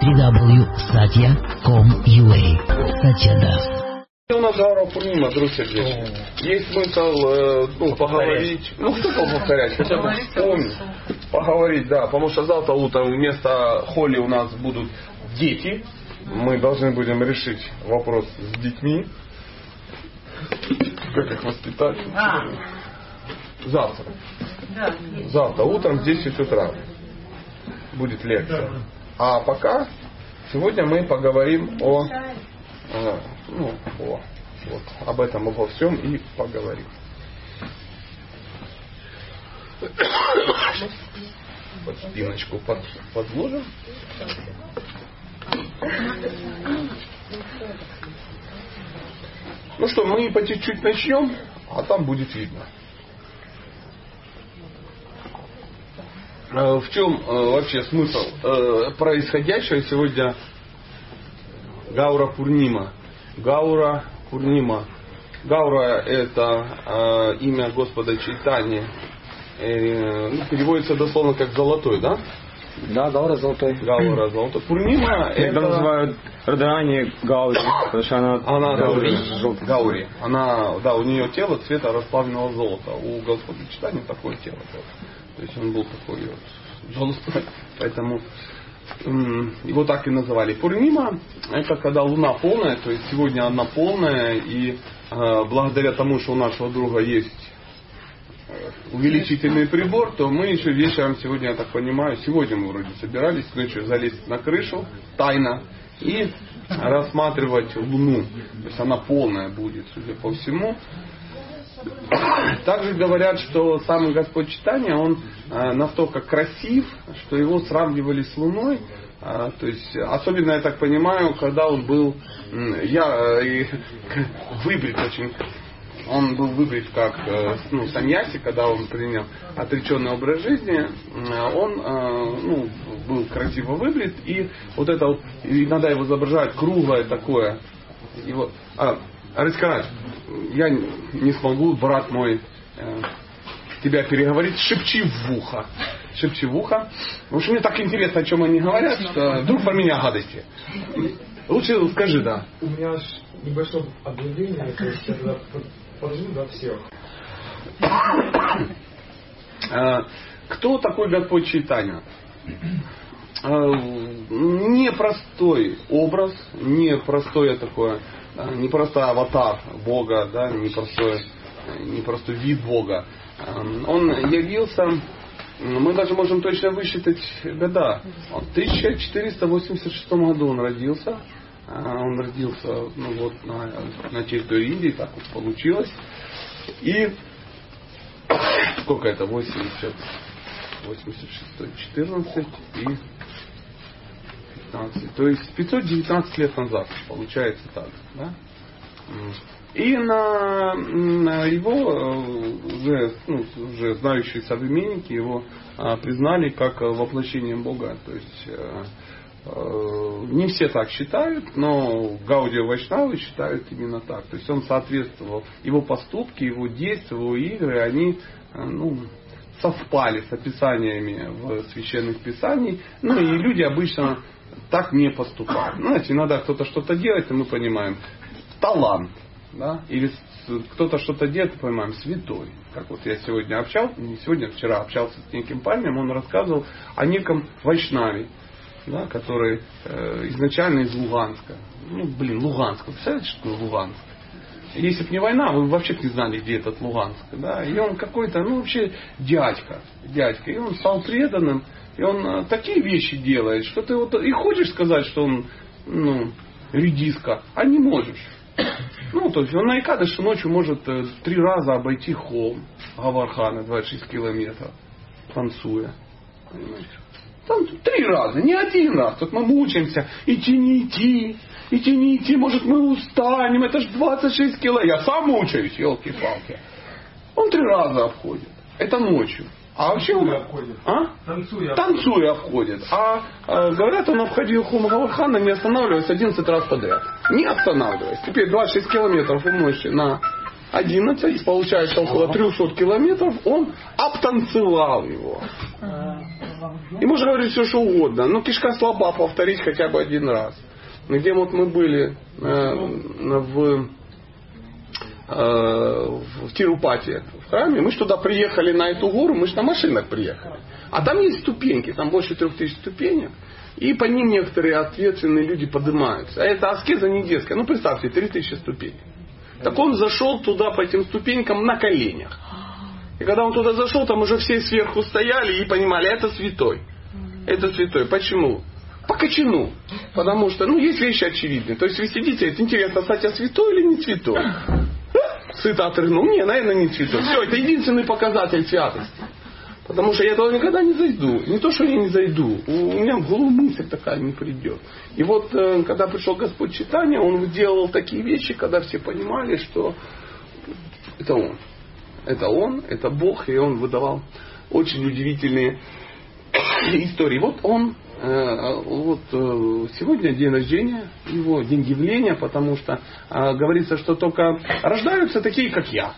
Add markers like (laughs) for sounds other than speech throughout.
www.satya.com.ua Satya Das. У нас Гаура Пурнима, друг сердечный. Есть смысл э, ну, поговорить. Ну, кто там повторять? Хотя бы помнить. Поговорить, да. Потому что завтра утром вместо холи у нас будут дети. Мы должны будем решить вопрос с детьми. Как их воспитать? Завтра. Завтра утром в 10 утра будет лекция. А пока сегодня мы поговорим о, э, ну, о вот, об этом обо всем и поговорим. Под спиночку под, подложим. Ну что, мы по чуть-чуть начнем, а там будет видно. В чем э, вообще смысл э, происходящего сегодня Гаура Пурнима? Гаура Пурнима. Гаура это имя Господа Чайтани. Ну, переводится дословно как золотой, да? Да, Гаура золотой. Гаура золотой. Пурнима Это это... называют Радани Гаури, потому что она, Она Гаури. Гаури. Гаури. Она, да, у нее тело цвета расплавленного золота. У Господа Читания такое тело было. То есть он был такой вот. Поэтому его так и называли. Пурнима это когда луна полная, то есть сегодня она полная, и э, благодаря тому, что у нашего друга есть э, увеличительный прибор, то мы еще вечером сегодня, я так понимаю, сегодня мы вроде собирались ночью залезть на крышу тайно и рассматривать Луну. То есть она полная будет, судя по всему. Также говорят, что сам Господь Читания, он э, настолько красив, что его сравнивали с Луной. А, То есть, особенно, я так понимаю, когда он был, я э, (laughs) выбрит очень он был выбрит как э, ну, саньяси, когда он принял отреченный образ жизни, э, он э, ну, был красиво выбрит, и вот это вот, иногда его изображают круглое такое. Его, а, Раскарать, я не смогу, брат мой, э, тебя переговорить, шепчи в ухо. Шепчи в ухо. Потому что мне так интересно, о чем они говорят, что вдруг про меня гадости. Лучше скажи, да. У меня аж небольшое объявление, то есть я тогда подожду до всех. (coughs) Э, Кто такой Господь Чайтанья? Э, Непростой образ, непростое такое, э, непростой аватар Бога, да, непростой, непростой вид Бога. Э, Он явился, мы даже можем точно высчитать года. В 1486 году он родился. Э, Он родился ну, вот, на, на территории Индии, так вот получилось. И сколько это? 80, 86, 14 и 15. То есть 519 лет назад, получается так. Да? И на, на его э, уже, ну, уже знающие современники его а, признали как э, воплощение Бога. То есть э, э, не все так считают, но Гаудио Вайшнавы считают именно так. То есть он соответствовал, его поступки, его действия, его игры, они ну, совпали с описаниями в священных писаниях. Ну и люди обычно так не поступают. Ну, Знаете, иногда кто-то что-то делает, и мы понимаем, талант. Да? Или кто-то что-то делает, и понимаем, святой. Как вот я сегодня общался, не сегодня, а вчера общался с неким парнем, он рассказывал о неком Вайшнаве, да, который э, изначально из Луганска. Ну, блин, Луганск. Вы представляете, что такое Луганск? Если бы не война, вы вообще не знали, где этот Луганск. Да? И он какой-то, ну вообще дядька. Дядька. И он стал преданным. И он э, такие вещи делает, что ты вот и хочешь сказать, что он ну, редиска, а не можешь. (coughs) Ну, то есть он на Икадыше ночью может э, три раза обойти холм Гавархана, 26 километров, танцуя. Понимаете? Там три раза, не один раз. Тут мы мучаемся. Идти, не идти. Идти, не идти. Может, мы устанем. Это ж 26 кило. Я сам мучаюсь, елки-палки. Он три раза обходит. Это ночью. А вообще он... Обходит. А? Танцуя. Танцуя обходит. А, э, говорят, он обходил Хум Гавархана, не останавливаясь 11 раз подряд. Не останавливаясь. Теперь 26 километров умножьте на 11, получается около 300 километров, он обтанцевал его. И можно говорить все, что угодно. Но кишка слаба повторить хотя бы один раз. Где вот мы были э, в, э, в Тирупати, в храме, мы же туда приехали на эту гору, мы же на машинах приехали. А там есть ступеньки, там больше трех тысяч ступенек. И по ним некоторые ответственные люди поднимаются. А это аскеза не детская. Ну, представьте, 3000 ступеней. Так он зашел туда по этим ступенькам на коленях. И когда он туда зашел, там уже все сверху стояли и понимали, это святой. Это святой. Почему? По кочану. Потому что, ну, есть вещи очевидные. То есть вы сидите, это интересно, кстати, а святой или не святой? Сыто отрыгнул. Не, наверное, не святой. Все, это единственный показатель святости. Потому что я туда никогда не зайду. Не то, что я не зайду. У меня в голову мысль такая не придет. И вот, э, когда пришел Господь читания, Он делал такие вещи, когда все понимали, что это Он. Это Он, это Бог, и Он выдавал очень удивительные (coughs) истории. Вот Он, вот э, сегодня день рождения, его день явления, потому что говорится, что только рождаются такие, как я.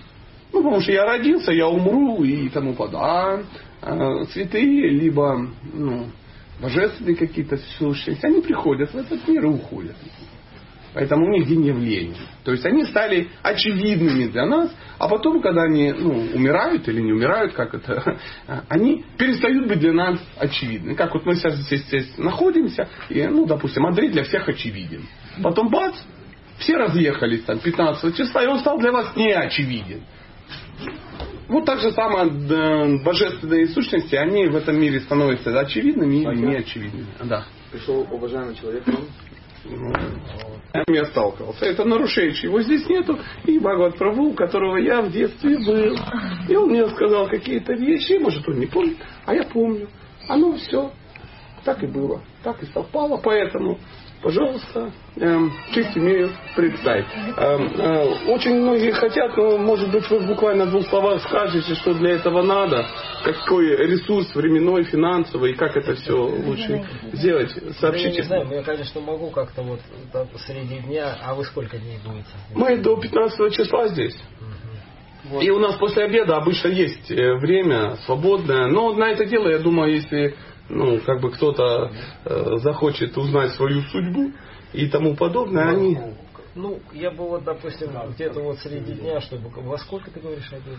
Ну, потому что я родился, я умру и тому подобное. А святые, либо ну, божественные какие-то сущности, они приходят в этот мир и уходят. Поэтому у них день явления. То есть они стали очевидными для нас, а потом, когда они ну, умирают или не умирают, как это, (laughs) они перестают быть для нас очевидны. Как вот мы сейчас здесь, здесь находимся, и, ну, допустим, Андрей для всех очевиден. Потом бац, все разъехались там 15 числа, и он стал для вас не очевиден. Вот так же самое божественные сущности, они в этом мире становятся очевидными или неочевидными. Да. Пришел уважаемый человек, он я сталкивался. Это нарушение, его здесь нету. И Бхагават Прабhu, у которого я в детстве был. И он мне сказал какие-то вещи, может он не помнит, а я помню. Оно все так и было, так и совпало. Поэтому пожалуйста, эм, честь имею представить. Эм, э, очень многие хотят, но, может быть, вы буквально в двух словах скажете, что для этого надо, какой ресурс временной, финансовый, и как это все лучше сделать. Сообщите. Я не знаю, я, конечно, могу как-то вот среди дня, а вы сколько дней будете? Мы до 15 числа здесь. Вот. И у нас после обеда обычно есть э, время свободное. Но на это дело, я думаю, если ну, как бы кто-то э, захочет узнать свою судьбу и тому подобное, они... Ну, я бы вот, допустим, где-то вот среди дня, чтобы... Во сколько ты говоришь обед?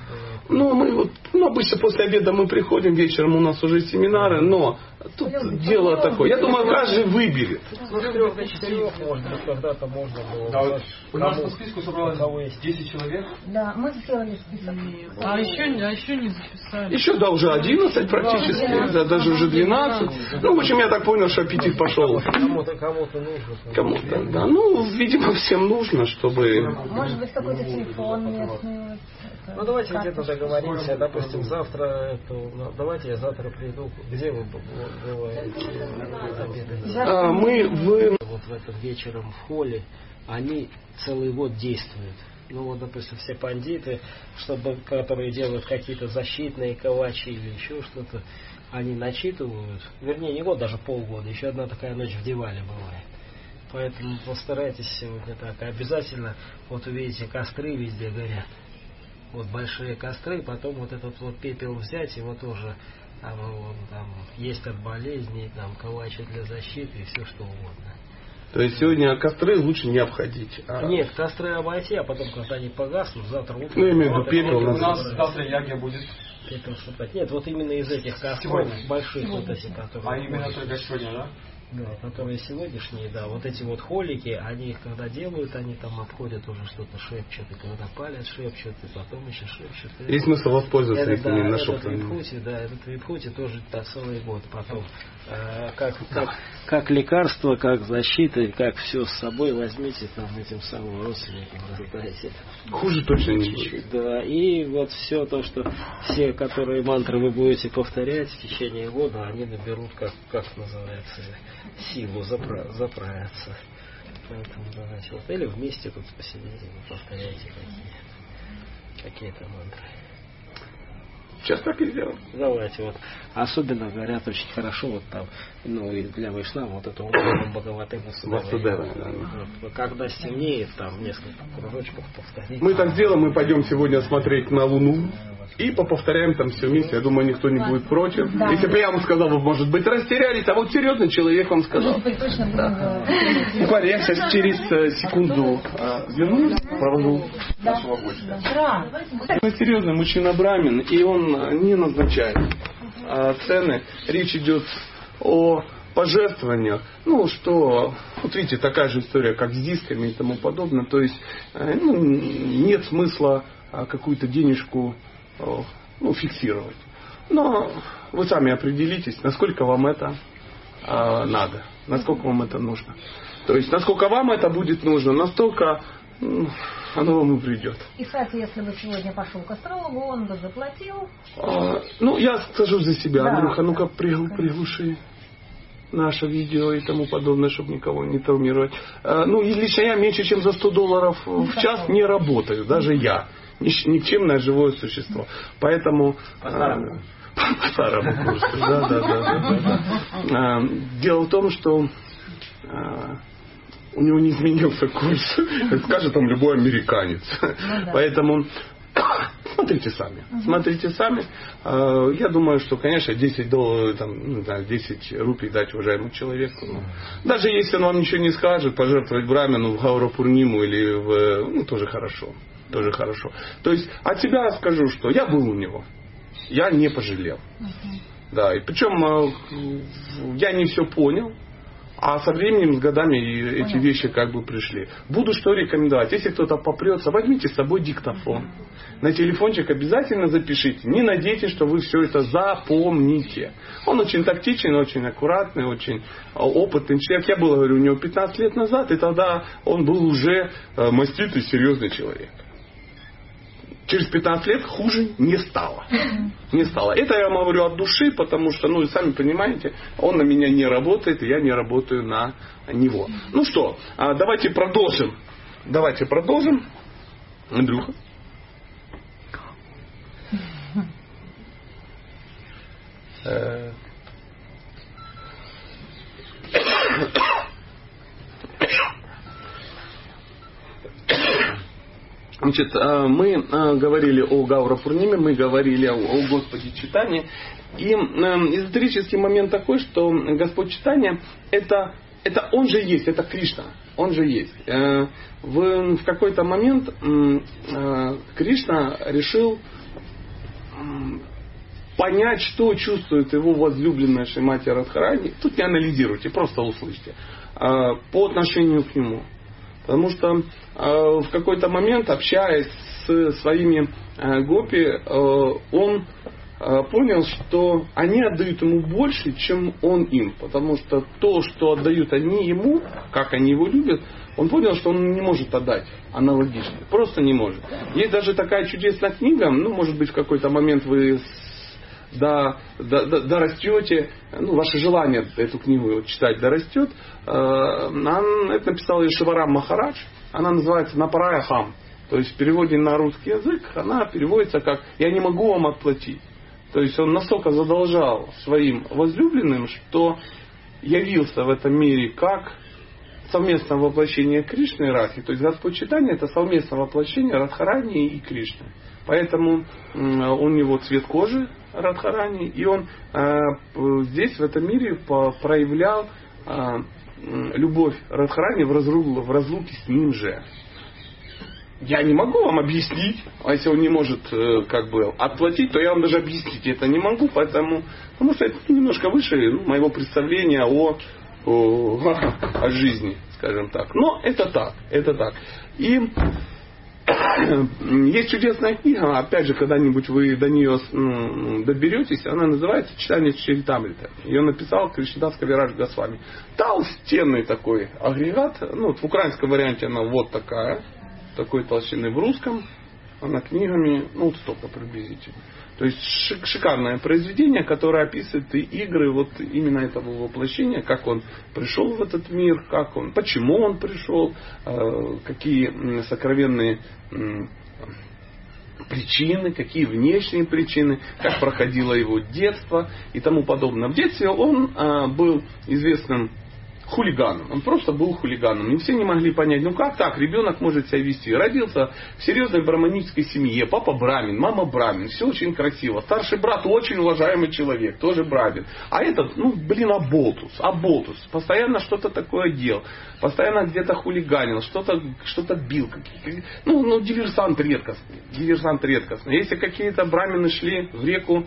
Ну, мы вот, ну, обычно после обеда мы приходим, вечером у нас уже семинары, но тут дело такое. Я думаю, каждый выберет. Ну, с трех до четырех, может быть, когда-то можно было. Да, вот у нас по списку собралось 10 человек. Да, мы сделали список. А еще, а еще не записали. Еще, да, уже 11 практически, да, даже уже 12. Ну, в общем, я так понял, что аппетит пошел. Кому-то кому-то нужно. Кому-то, да. Ну, видимо, всем нужно, чтобы... Может быть, какой-то телефон местный. Ну, давайте где-то договоримся. Допустим, завтра, ну, давайте я завтра приду. Где вы а, мы в... Вот в этот вечером в холле, они целый год действуют. Ну вот, допустим, все бандиты, чтобы, которые делают какие-то защитные калачи или еще что-то, они начитывают, вернее, не год, даже полгода, еще одна такая ночь в Дивале бывает. Поэтому постарайтесь сегодня так. Обязательно, вот увидите, костры везде горят. Вот большие костры, потом вот этот вот пепел взять, его тоже там, там есть от болезней, там калачи для защиты и все что угодно. То есть сегодня костры лучше не обходить. А... Нет, костры обойти, а потом, когда они погаснут, завтра утром... Ну, виду пепел. У нас завтра ягия будет. Пепел. Нет, вот именно из этих костров, больших вот этих, которые... А именно только сегодня, да? Да, которые сегодняшние, да, вот эти вот холики, они их когда делают, они там обходят уже что-то шепчут, и когда палят шепчут, и потом еще шепчут. Есть смысл воспользоваться это, этими да, нашептаниями. Этот випхути, да, этот випхути тоже так целый год потом. Э, как, как, как лекарство, как защита, как все с собой возьмите там этим самым родственникам раздайте. Хуже точно не будет. Да, и вот все то, что все, которые мантры вы будете повторять в течение года, они наберут, как, как называется, силу запра заправиться. Поэтому давайте вот или вместе тут посидите, повторяйте какие какие-то мантры. Сейчас так и сделаем. Давайте вот. Особенно говорят очень хорошо вот там, ну и для Вайшнава вот это вот Бхагаваты Васудева. Да. Когда стемнеет, там несколько кружочков повторить. Мы так сделаем, мы пойдем сегодня смотреть на Луну. И поповторяем там все вместе. Я думаю, никто не будет против. Да. Если бы я вам сказал, вы, может быть, растерялись, а вот серьезный человек вам сказал. Говорить. Буквально я сейчас через э, секунду э, вернусь, провожу нашего гостя. Да. Он серьезный мужчина Брамин, и он э, не назначает цены. Речь идет о пожертвованиях. Ну, что, вот видите, такая же история, как с дисками и тому подобное. То есть ну, нет смысла какую-то денежку ну, фиксировать. Но вы сами определитесь, насколько вам это э, надо, насколько вам это нужно. То есть, насколько вам это будет нужно, настолько оно вам и придет. И, кстати, если бы сегодня пошел к астрологу, он бы заплатил. А, ну, я скажу за себя. Да. Андрюха, ну-ка пригл- приглуши наше видео и тому подобное, чтобы никого не травмировать. А, ну, и лично я меньше, чем за 100 долларов в час не работаю. Даже я. Ни- Никчемное живое существо. Поэтому... По-старому. По-старому просто. Да, да, да, да, да. А, Дело в том, что а, у него не изменился курс, как скажет там любой американец. Поэтому смотрите сами. Смотрите сами. Э, Я думаю, что, конечно, 10 долларов, там, ну, не знаю, 10 рупий дать уважаемому человеку. ну, даже если он вам ничего не скажет, пожертвовать Брамину в Гаура Пурниму или в... Ну, тоже хорошо. Тоже хорошо. То есть от себя скажу, что я был у него. Я не пожалел. Да, и причем э, я не все понял, а со временем, с годами и эти вещи как бы пришли. Буду что рекомендовать. Если кто-то попрется, возьмите с собой диктофон. На телефончик обязательно запишите. Не надейтесь, что вы все это запомните. Он очень тактичен, очень аккуратный, очень э, опытный человек. Я был, говорю, у него 15 лет назад, и тогда он был уже э, маститый, серьезный человек. Через 15 лет хуже не стало. Не стало. Это я вам говорю от души, потому что, ну, сами понимаете, он на меня не работает, и я не работаю на него. Ну что, а, давайте продолжим. Давайте продолжим. Андрюха. Э, Значит, э, мы э, говорили о Гаура Пурниме, мы говорили о, о Господе Читания. И эзотерический момент такой, что Господь Читания это, это Он же есть, это Кришна. Он же есть. Э, В, в какой-то момент э, Кришна решил понять, что чувствует его возлюбленная Шимати Радхарани. Тут не анализируйте, просто услышьте. По отношению к нему. Потому что э, в какой-то момент, общаясь с своими э, гопи, э, он э, понял, что они отдают ему больше, чем он им. Потому что то, что отдают они ему, как они его любят, он понял, что он не может отдать аналогично. Просто не может. Есть даже такая чудесная книга, ну, может быть, в какой-то момент вы с- до, до, до- дорастете, ну, ваше желание эту книгу читать дорастет. Э, она- это написал Шиварам Махарадж. Она называется Напарая Хам. То есть в переводе на русский язык она переводится как «Я не могу вам отплатить». То есть он настолько задолжал своим возлюбленным, что явился в этом мире как совместное воплощение Кришны и Радхи. То есть Господь читания это совместное воплощение Радхарани и Кришны. Поэтому м, у него цвет кожи Радхарани, и он э, здесь, в этом мире, проявлял э, любовь Радхарани в, разру- в разлуке с ним же. Я не могу вам объяснить, а если он не может э, как бы отплатить, то я вам даже объяснить это не могу, поэтому, потому что это немножко выше ну, моего представления о, о, (laughs) о жизни, скажем так. Но это так, это так. И есть чудесная книга, опять же, когда-нибудь вы до нее м, доберетесь, она называется «Читание Чаритамрита». Ее написал Кришнадас Кавирадж Госвами. Толстенный такой агрегат, ну, вот в украинском варианте она вот такая, такой толщины в русском, она книгами, ну, вот столько приблизительно. То есть шик- шикарное произведение, которое описывает и игры вот именно этого воплощения, как он пришел в этот мир, как он, почему он пришел, э, какие сокровенные причины, какие внешние причины, как проходило его детство и тому подобное. В детстве он э, был известным хулиганом. Он просто был хулиганом. И все не могли понять, ну как так, ребенок может себя вести. Родился в серьезной браманической семье, папа брамин, мама брамин, все очень красиво. Старший брат очень уважаемый человек, тоже брамин. А этот, ну блин, аболтус, аболтус. Постоянно что-то такое делал. Постоянно где-то хулиганил, что-то что бил. Ну, ну, диверсант редкостный. Диверсант редкостный. Если какие-то брамины шли в реку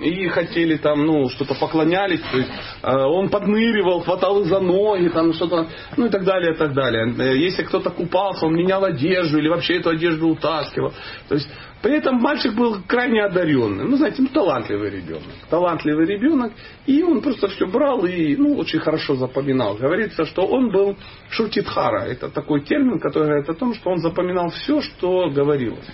и хотели там, ну, что-то поклонялись, то есть э, он подныривал, хватал их за нос, ноги, там что-то, ну и так далее, и так далее. Э, если кто-то купался, он менял одежду или вообще эту одежду утаскивал. То есть при этом мальчик был крайне одаренный. Ну, знаете, ну, талантливый ребенок. Талантливый ребенок. И он просто все брал и ну, очень хорошо запоминал. Говорится, что он был шуртитхара. Это такой термин, который говорит о том, что он запоминал все, что говорилось.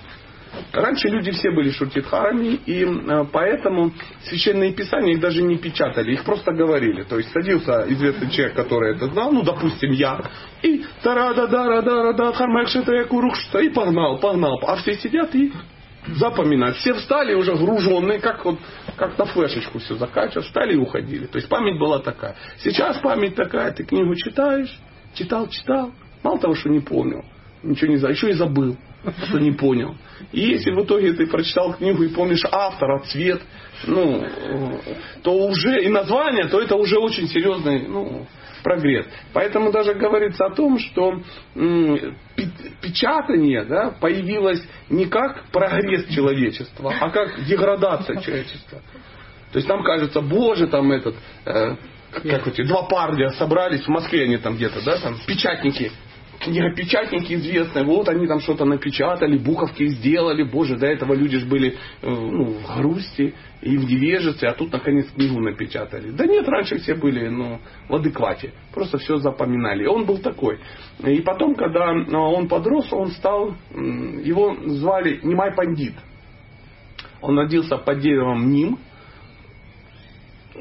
Раньше люди все были шутитхарами, и э, поэтому священные писания их даже не печатали, их просто говорили. То есть садился известный человек, который это знал, ну, допустим, я, и тарада дара дара да хармакшета курухшта, и погнал, погнал. А все сидят и запоминают. Все встали уже груженные, как вот как на флешечку все закачивают, встали и уходили. То есть память была такая. Сейчас память такая, ты книгу читаешь, читал, читал, мало того, что не помнил, ничего не знаю, еще и забыл что не понял. И если в итоге ты прочитал книгу и помнишь автора, цвет, ну, то уже и название, то это уже очень серьезный ну, прогресс. Поэтому даже говорится о том, что печатание да, появилось не как прогресс человечества, а как деградация человечества. То есть нам кажется, боже, там этот, э, как эти два парня собрались в Москве, они там где-то, да, там печатники книгопечатники известные, вот они там что-то напечатали, буковки сделали, боже, до этого люди же были э, ну, в грусти и в невежестве, а тут наконец книгу напечатали. Да нет, раньше все были ну, в адеквате, просто все запоминали. Он был такой. И потом, когда э, он подрос, он стал, его звали Нимай Пандит. Он родился под деревом Ним,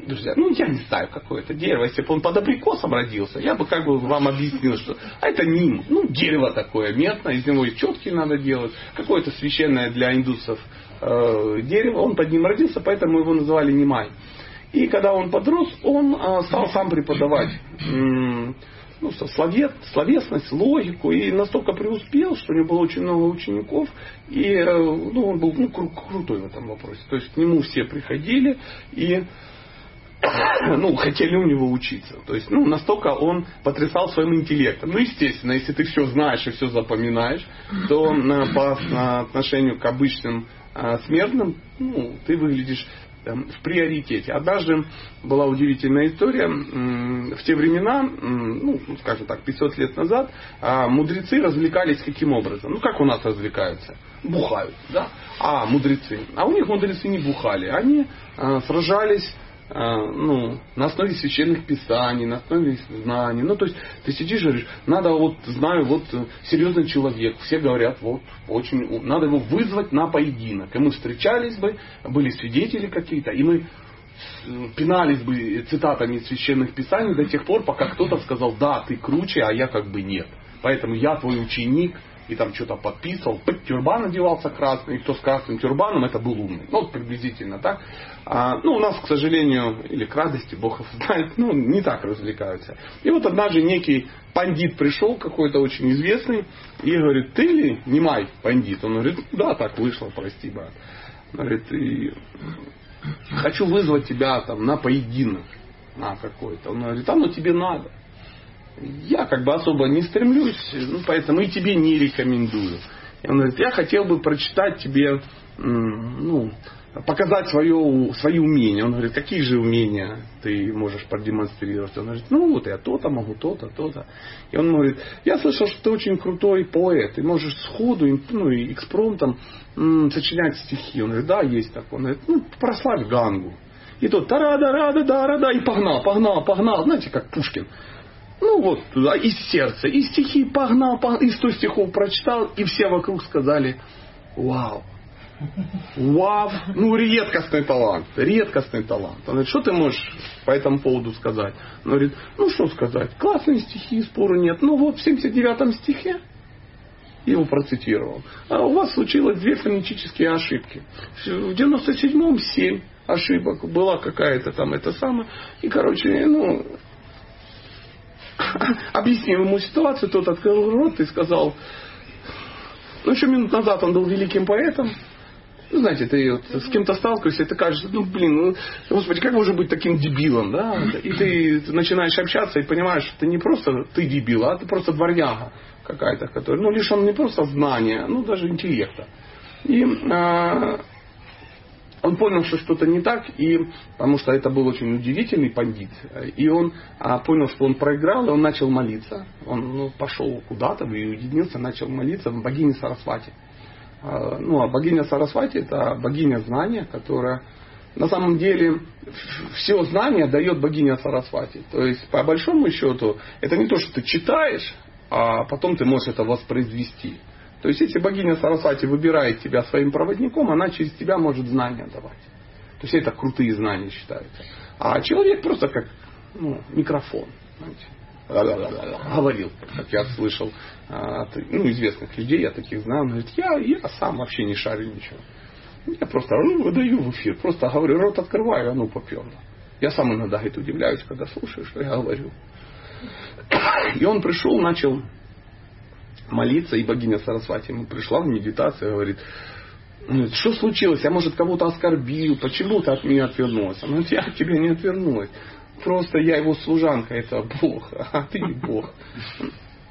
друзья, ну я не знаю, какое это дерево. Если бы он под абрикосом родился, я бы как бы вам объяснил, что а это ним, ну дерево такое медное, из него и четки надо делать, какое-то священное для индусов э, дерево. Он под ним родился, поэтому его называли Нимай. И когда он подрос, он э, стал сам преподавать ну, словес, словесность, логику, и настолько преуспел, что у него было очень много учеников, и э, ну, он был ну, кру- крутой в этом вопросе. То есть к нему все приходили, и (coughs) ну, хотели у него учиться. То есть, ну, настолько он потрясал своим интеллектом. Ну, естественно, если ты все знаешь и все запоминаешь, то по отношению к обычным а, смертным, ну, ты выглядишь в приоритете. Однажды была удивительная история. В те времена, ну, скажем так, 500 лет назад, а, мудрецы развлекались каким образом? Ну, как у нас развлекаются? Бухают, да? А, мудрецы. А у них мудрецы не бухали. Они а, сражались а, ну, на основе священных писаний, на основе знаний. Ну, то есть ты сидишь и говоришь, надо вот, знаю, вот серьезный человек, все говорят, вот, очень, надо его вызвать на поединок. И мы встречались бы, были свидетели какие-то, и мы пинались бы цитатами из священных писаний до тех пор, пока кто-то сказал, да, ты круче, а я как бы нет. Поэтому я твой ученик, и там что-то подписывал, тюрбан одевался красный, и кто с красным тюрбаном, это был умный. Ну, вот приблизительно так. А, ну, у нас, к сожалению, или к радости, Бог знает, ну, не так развлекаются. И вот однажды некий пандит пришел, какой-то очень известный, и говорит, ты ли Немай пандит? Он говорит, да, так вышло, прости, брат. Он говорит, и хочу вызвать тебя там на поединок на какой-то. Он говорит, а ну тебе надо я как бы особо не стремлюсь, ну, поэтому и тебе не рекомендую. И он говорит, я хотел бы прочитать тебе, ну, показать свое, свои умения. Он говорит, какие же умения ты можешь продемонстрировать? Он говорит, ну вот я то-то могу, то-то, то-то. И он говорит, я слышал, что ты очень крутой поэт, ты можешь сходу, ну и экспромтом м, сочинять стихи. Он говорит, да, есть такое. Он говорит, ну прославь Гангу. И тот тарада, рада, да, рада, и погнал, погнал, погнал. Знаете, как Пушкин. Ну вот туда, из сердца. И стихи погнал, погнал, и сто стихов прочитал, и все вокруг сказали, вау. Вау, ну редкостный талант, редкостный талант. Он говорит, что ты можешь по этому поводу сказать? Он говорит, ну что сказать, классные стихи, спору нет. Ну вот в 79-м стихе его процитировал. А у вас случилось две фонетические ошибки. В 97-м семь ошибок. Была какая-то там это самое. И, короче, ну, (laughs) объяснил ему ситуацию, тот открыл рот и сказал, ну еще минут назад он был великим поэтом, ну, знаете, ты вот с кем-то сталкиваешься, и ты кажется, ну, блин, ну, господи, как можно быть таким дебилом, да? И ты начинаешь общаться и понимаешь, что ты не просто ты дебил, а ты просто дворняга какая-то, которая, ну, лишь он не просто знания, ну, даже интеллекта. И а, он понял, что что-то не так, и, потому что это был очень удивительный пандит, и он а, понял, что он проиграл, и он начал молиться. Он ну, пошел куда-то и уединился, начал молиться в богине Сарасвати. А, ну, а богиня Сарасвати это богиня знания, которая на самом деле все знания дает богиня Сарасвати. То есть, по большому счету, это не то, что ты читаешь, а потом ты можешь это воспроизвести. То есть, если богиня Сарасвати выбирает тебя своим проводником, она через тебя может знания давать. То есть, это крутые знания считаются. А человек просто как ну, микрофон. Знаете говорил, как я слышал от ну, известных людей, я таких знаю, он говорит, я, я сам вообще не шарю ничего. Я просто ну, выдаю в эфир, просто говорю, рот открываю, а ну поперло. Я сам иногда говорит, удивляюсь, когда слушаю, что я говорю. И он пришел, начал молиться, и богиня Сарасвати ему пришла в медитацию говорит, что случилось? Я, может, кого-то оскорбил? Почему ты от меня отвернулась? Она говорит, я от тебя не отвернулась. Просто я его служанка, это Бог, (laughs) а ты не Бог.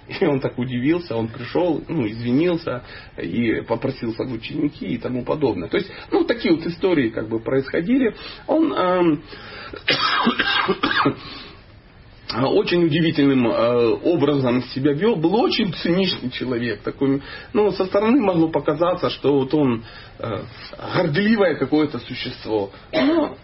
И он так удивился, он пришел, ну, извинился и попросился в ученики и тому подобное. То есть, ну, такие вот истории как бы происходили. Он эм, (coughs) очень удивительным э, образом себя вел, был очень циничный человек. Такой, ну, со стороны могло показаться, что вот он э, горделивое какое-то существо. Но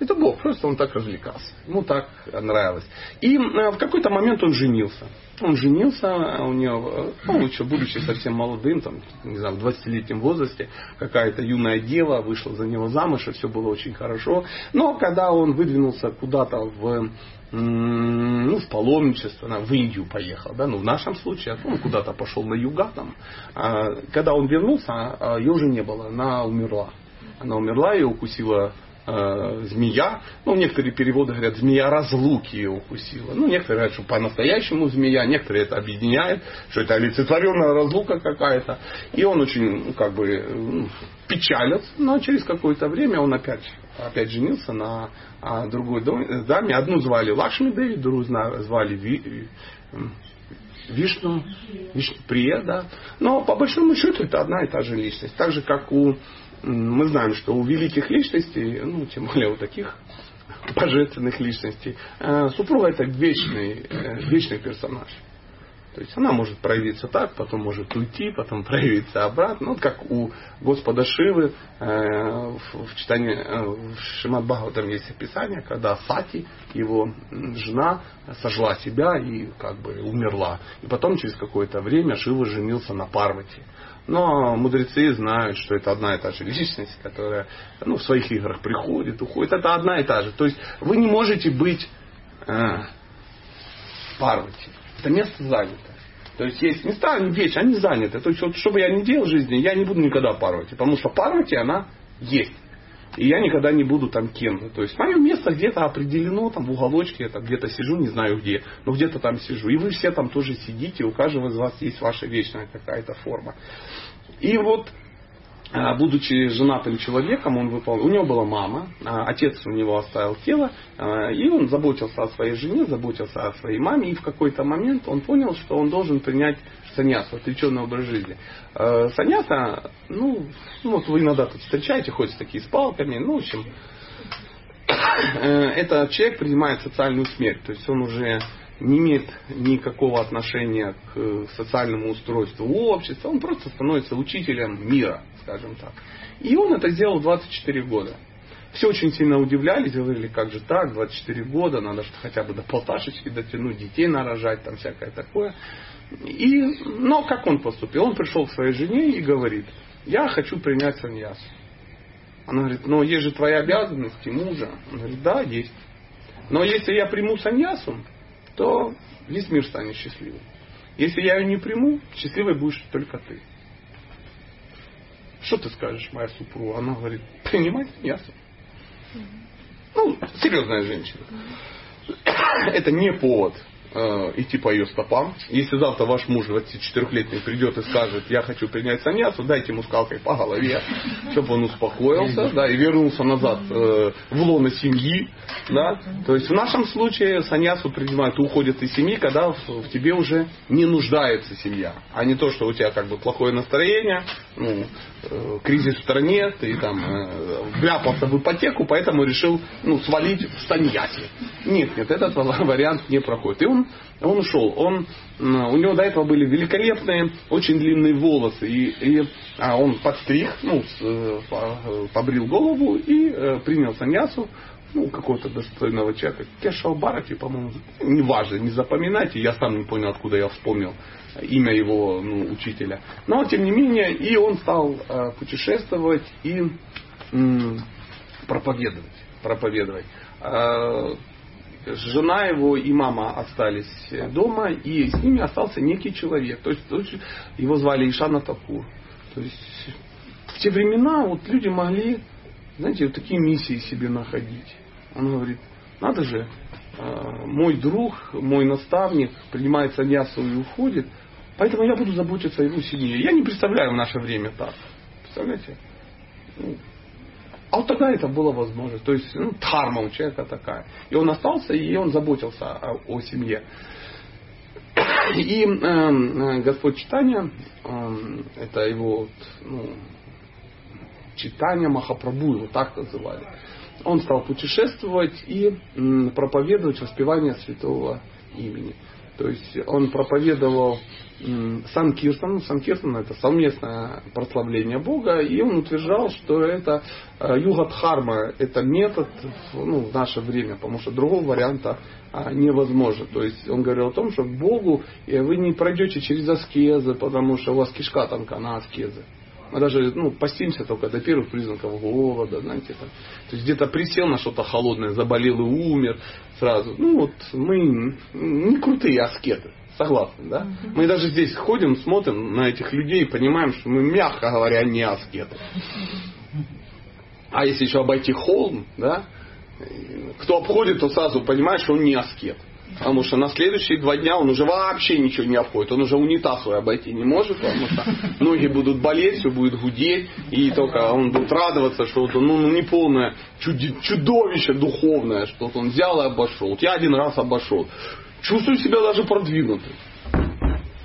это Бог, просто он так развлекался. Ему так нравилось. И э, в какой-то момент он женился. Он женился, у него, ну, еще будучи совсем молодым, там, не знаю, в 20-летнем возрасте, какая-то юная дева вышла за него замуж, и все было очень хорошо. Но когда он выдвинулся куда-то в ну, в паломничество, в Индию поехал, да, ну, в нашем случае, он куда-то пошел на юга там. А, когда он вернулся, а, ее уже не было, она умерла. Она умерла, ее укусила э, змея. Ну, некоторые переводы говорят, змея разлуки ее укусила. Ну, некоторые говорят, что по-настоящему змея, некоторые это объединяют, что это олицетворенная разлука какая-то. И он очень, ну, как бы, ну, печалился, но через какое-то время он опять, опять женился на а, другой даме. Одну звали Лакшми Деви, другую звали Ви, Вишну, Вишну Прия, да. Но по большому счету это одна и та же личность. Так же, как у мы знаем, что у великих личностей, ну, тем более у таких божественных личностей, э, супруга это вечный, э, вечный персонаж. То есть она может проявиться так, потом может уйти, потом (laughs) проявиться обратно. Ну, как у Господа Шивы э, в, читании э, в Шимат Бхагаватам есть описание, когда Сати, его жена, сожгла себя и как бы умерла. И потом через какое-то время Шива женился на Парвати. Но мудрецы знают, что это одна и та же личность, которая ну, в своих играх приходит, уходит. Это одна и та же. То есть вы не можете быть э, Парвати. Это место занято. То есть есть места, вечные, они заняты. То есть вот, что бы я ни делал в жизни, я не буду никогда Парвати. Потому что Парвати, она есть. И я никогда не буду там кем-то. То есть мое место где-то определено, там в уголочке, я там где-то сижу, не знаю где, но где-то там сижу. И вы все там тоже сидите, у каждого из вас есть ваша вечная какая-то форма. И вот будучи женатым человеком, он выпол... у него была мама, а, отец у него оставил тело, а, и он заботился о своей жене, заботился о своей маме, и в какой-то момент он понял, что он должен принять саньясу, отреченный образ жизни. Саньяса, ну, ну, вот вы иногда тут встречаете, ходят такие с палками, ну, в общем, (coughs) э, это человек принимает социальную смерть, то есть он уже не имеет никакого отношения к социальному устройству общества, он просто становится учителем мира, скажем так. И он это сделал 24 года. Все очень сильно удивлялись, говорили, как же так, 24 года, надо что хотя бы до полташечки дотянуть, детей нарожать, там всякое такое. И, но как он поступил? Он пришел к своей жене и говорит, я хочу принять саньясу. Она говорит, но есть же твои обязанности мужа. Он говорит, да, есть. Но если я приму саньясу, то весь мир станет счастливым. Если я ее не приму, счастливой будешь только ты. Что ты скажешь, моя супруга? Она говорит, принимай мясо. Ну, серьезная женщина. (coughs) Это не повод э, идти по ее стопам. Если завтра ваш муж 24-летний придет и скажет, я хочу принять саньясу, дайте ему скалкой по голове, чтобы он успокоился, да, и вернулся назад э, в лоно семьи, да. То есть в нашем случае саньясу принимают, уходят из семьи, когда в, в тебе уже не нуждается семья, а не то, что у тебя как бы плохое настроение, ну, э, кризис в стране, ты там э, вляпался в ипотеку, поэтому решил ну, свалить в саньясе. Нет, нет, этот вариант не проходит. И он, ушел. Он, у него до этого были великолепные, очень длинные волосы. И, и а он подстриг, ну, с, э, побрил голову и э, принял саньясу ну, какого-то достойного человека. Кешал Барати, по-моему, неважно, не запоминайте, я сам не понял, откуда я вспомнил имя его ну, учителя. Но, тем не менее, и он стал э, путешествовать и м, проповедовать. проповедовать. Э, жена его и мама остались дома, и с ними остался некий человек. То есть, его звали Ишана Такур. То есть в те времена вот люди могли, знаете, вот такие миссии себе находить. Он говорит, надо же, э, мой друг, мой наставник принимает саньясу и уходит, поэтому я буду заботиться о его семье. Я не представляю в наше время так. Представляете? Ну, а вот тогда это было возможно. То есть ну, дхарма у человека такая. И он остался, и он заботился о, о семье. И э, Господь Читания, э, это его ну, Читания Махапрабху, его так называли. Он стал путешествовать и проповедовать воспевание святого имени. То есть он проповедовал Санкиртан. Санкиртан это совместное прославление Бога, и он утверждал, что это э, югадхарма, это метод ну, в наше время, потому что другого варианта а, невозможно. То есть он говорил о том, что к Богу вы не пройдете через аскезы, потому что у вас кишка тонка на аскезы. Мы даже ну, постимся только до первых признаков голода, знаете, там. То есть где-то присел на что-то холодное, заболел и умер сразу. Ну вот мы не крутые аскеты. Согласны, да? Мы даже здесь ходим, смотрим на этих людей и понимаем, что мы, мягко говоря, не аскеты. А если еще обойти холм, да, кто обходит, то сразу понимает, что он не аскет. Потому что на следующие два дня он уже вообще ничего не обходит. Он уже унитаз свой обойти не может, потому что ноги будут болеть, все будет гудеть. И только он будет радоваться, что это ну, ну, не полное чудовище духовное, что он взял и обошел. Я один раз обошел. Чувствую себя даже продвинутым.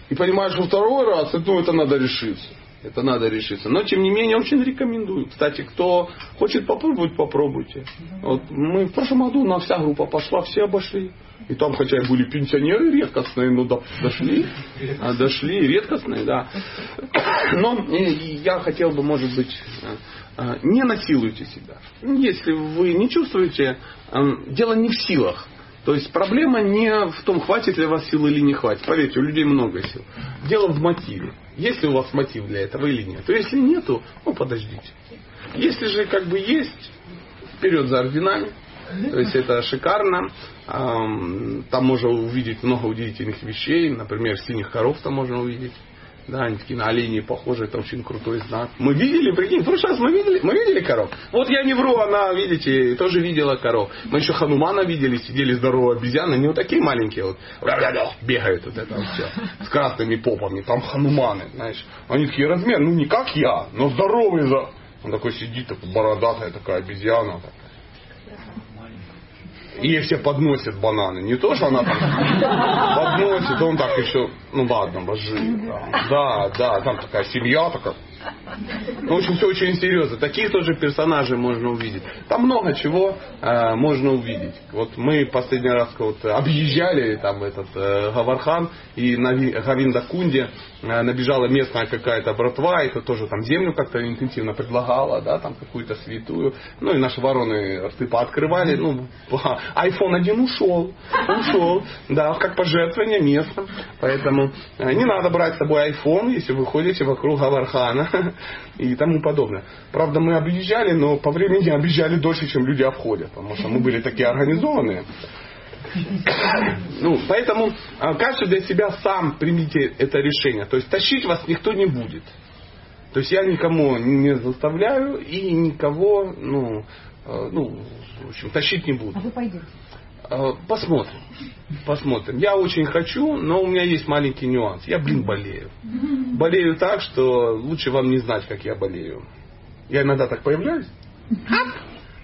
И понимаешь, что второй раз, ну, это надо решиться. Это надо решиться. Но, тем не менее, очень рекомендую. Кстати, кто хочет попробовать, попробуйте. Вот мы в прошлом году, на вся группа пошла, все обошли. И там, хотя и были пенсионеры редкостные, но дошли. А, дошли, редкостные, да. Но я хотел бы, может быть, а, не насилуйте себя. Если вы не чувствуете, дело не в силах. То есть проблема не в том, хватит ли у вас сил или не хватит. Поверьте, у людей много сил. Дело в мотиве. Есть ли у вас мотив для этого или нет. То если нету, ну подождите. Если же как бы есть, вперед за орденами. То есть это шикарно. Там можно увидеть много удивительных вещей. Например, синих коров там можно увидеть. Да, они такие на оленей похожи, это очень крутой знак. Мы видели, прикинь, в прошлый раз мы видели, мы видели коров. Вот я не вру, она, видите, тоже видела коров. Мы еще Ханумана видели, сидели здоровые обезьяны, не вот такие маленькие вот, бегают вот это все, с красными попами, там Хануманы, знаешь. Они такие размер, ну не как я, но здоровый за... Он такой сидит, такой бородатая такая обезьяна. Так. И ей все подносят бананы. Не то, что она там подносит, он так еще, ну ладно, божи. Да, да, там такая семья такая. Ну, в общем, все очень серьезно. Такие тоже персонажи можно увидеть. Там много чего э, можно увидеть. Вот мы последний раз вот объезжали там этот э, Гавархан, и на Гавиндакунде э, набежала местная какая-то братва, и то тоже там землю как-то интенсивно предлагала, да, там какую-то святую. Ну и наши вороны рты пооткрывали. Ну, iPhone один ушел. Ушел. Да, как пожертвование местным. Поэтому э, не надо брать с собой iPhone, если вы ходите вокруг Гавархана (laughs) и тому подобное. Правда, мы объезжали, но по времени объезжали дольше, чем люди обходят, потому что мы были такие организованные. Ну, поэтому а, каждый для себя сам примите это решение. То есть тащить вас никто не будет. То есть я никому не заставляю и никого, ну, э, ну, в общем, тащить не буду. А вы пойдете? Э, Посмотрим. Посмотрим. Я очень хочу, но у меня есть маленький нюанс. Я, блин, болею. Болею так, что лучше вам не знать, как я болею. Я иногда так появляюсь.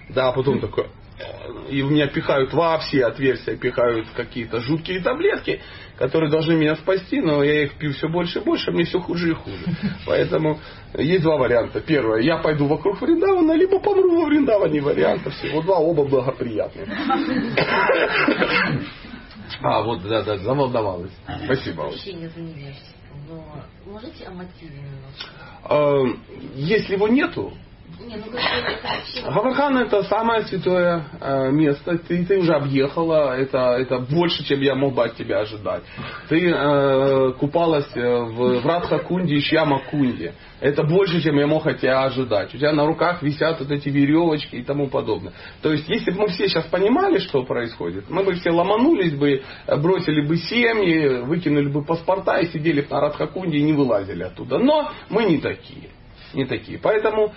Да, а потом такой, и в меня пихают во все отверстия, пихают какие-то жуткие таблетки, которые должны меня спасти, но я их пью все больше и больше, а мне все хуже и хуже. Поэтому есть два варианта. Первое, я пойду вокруг Вриндавана, либо помру во Вриндаване. Вариантов всего два, оба благоприятные. А, вот, да, да, заволновалась. Спасибо. Оль. Прощения за невежество. Но можете о мотиве немножко? Э, Если его нету, Ну бы это самое святое э, место. Ты, ты уже объехала. Это, это больше, чем я мог бы от тебя ожидать. Ты э, купалась э, в, в Радха-кунде и Шьяма-кунде. Это больше, чем я мог от тебя ожидать. У тебя на руках висят вот эти веревочки и тому подобное. То есть, если бы мы все сейчас понимали, что происходит, мы бы все ломанулись бы, э, бросили бы семьи, выкинули бы паспорта и сидели бы на Радха-кунде и не вылазили оттуда. Но мы не такие не такие. Поэтому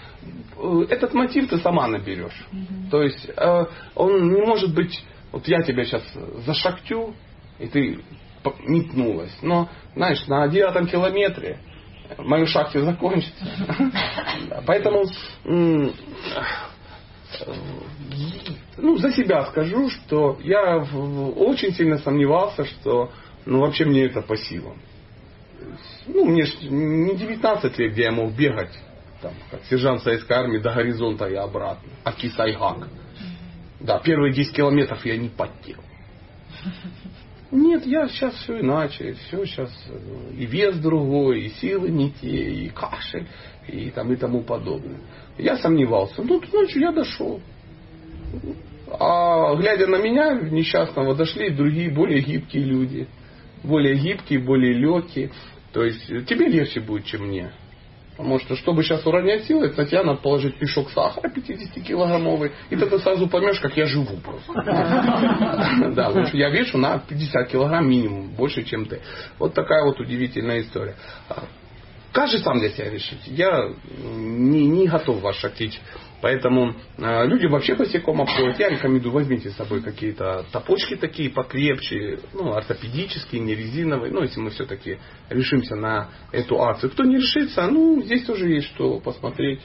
э, этот мотив ты сама наберешь. То есть э, он не может быть, вот я тебя сейчас зашахтю, и ты метнулась. Но, знаешь, на девятом километре мою шахте закончится. (laughs) Поэтому ну, за себя скажу, что я очень сильно сомневался, что ну, вообще мне это по силам. Ну, мне ж не 19 лет, где я мог бегать, там, как сержант советской армии, до горизонта и обратно. Аки Сайгак. Да, первые 10 километров я не потел. Нет, я сейчас все иначе. Все сейчас и вес другой, и силы не те, и кашель, и, там, и тому подобное. Я сомневался. Ну, ночью я дошел. А глядя на меня, несчастного, дошли другие, более гибкие люди. Более гибкие, более легкие. То есть э, тебе легче будет, чем мне. Потому что, чтобы сейчас уронять силы, тебе надо положить мешок сахара 50-килограммовый, и ты сразу поймешь, как я живу просто. Да, потому что я вешу на 50 килограмм минимум, больше, чем ты. Вот такая вот удивительная история. Каждый сам для себя решить. Я не, не готов вас шактить. Поэтому э, люди вообще босиком обходят. Я рекомендую, возьмите с собой какие-то топочки такие покрепче, ну, ортопедические, не резиновые. Ну, если мы все-таки решимся на эту акцию. Кто не решится, ну, здесь тоже есть что посмотреть.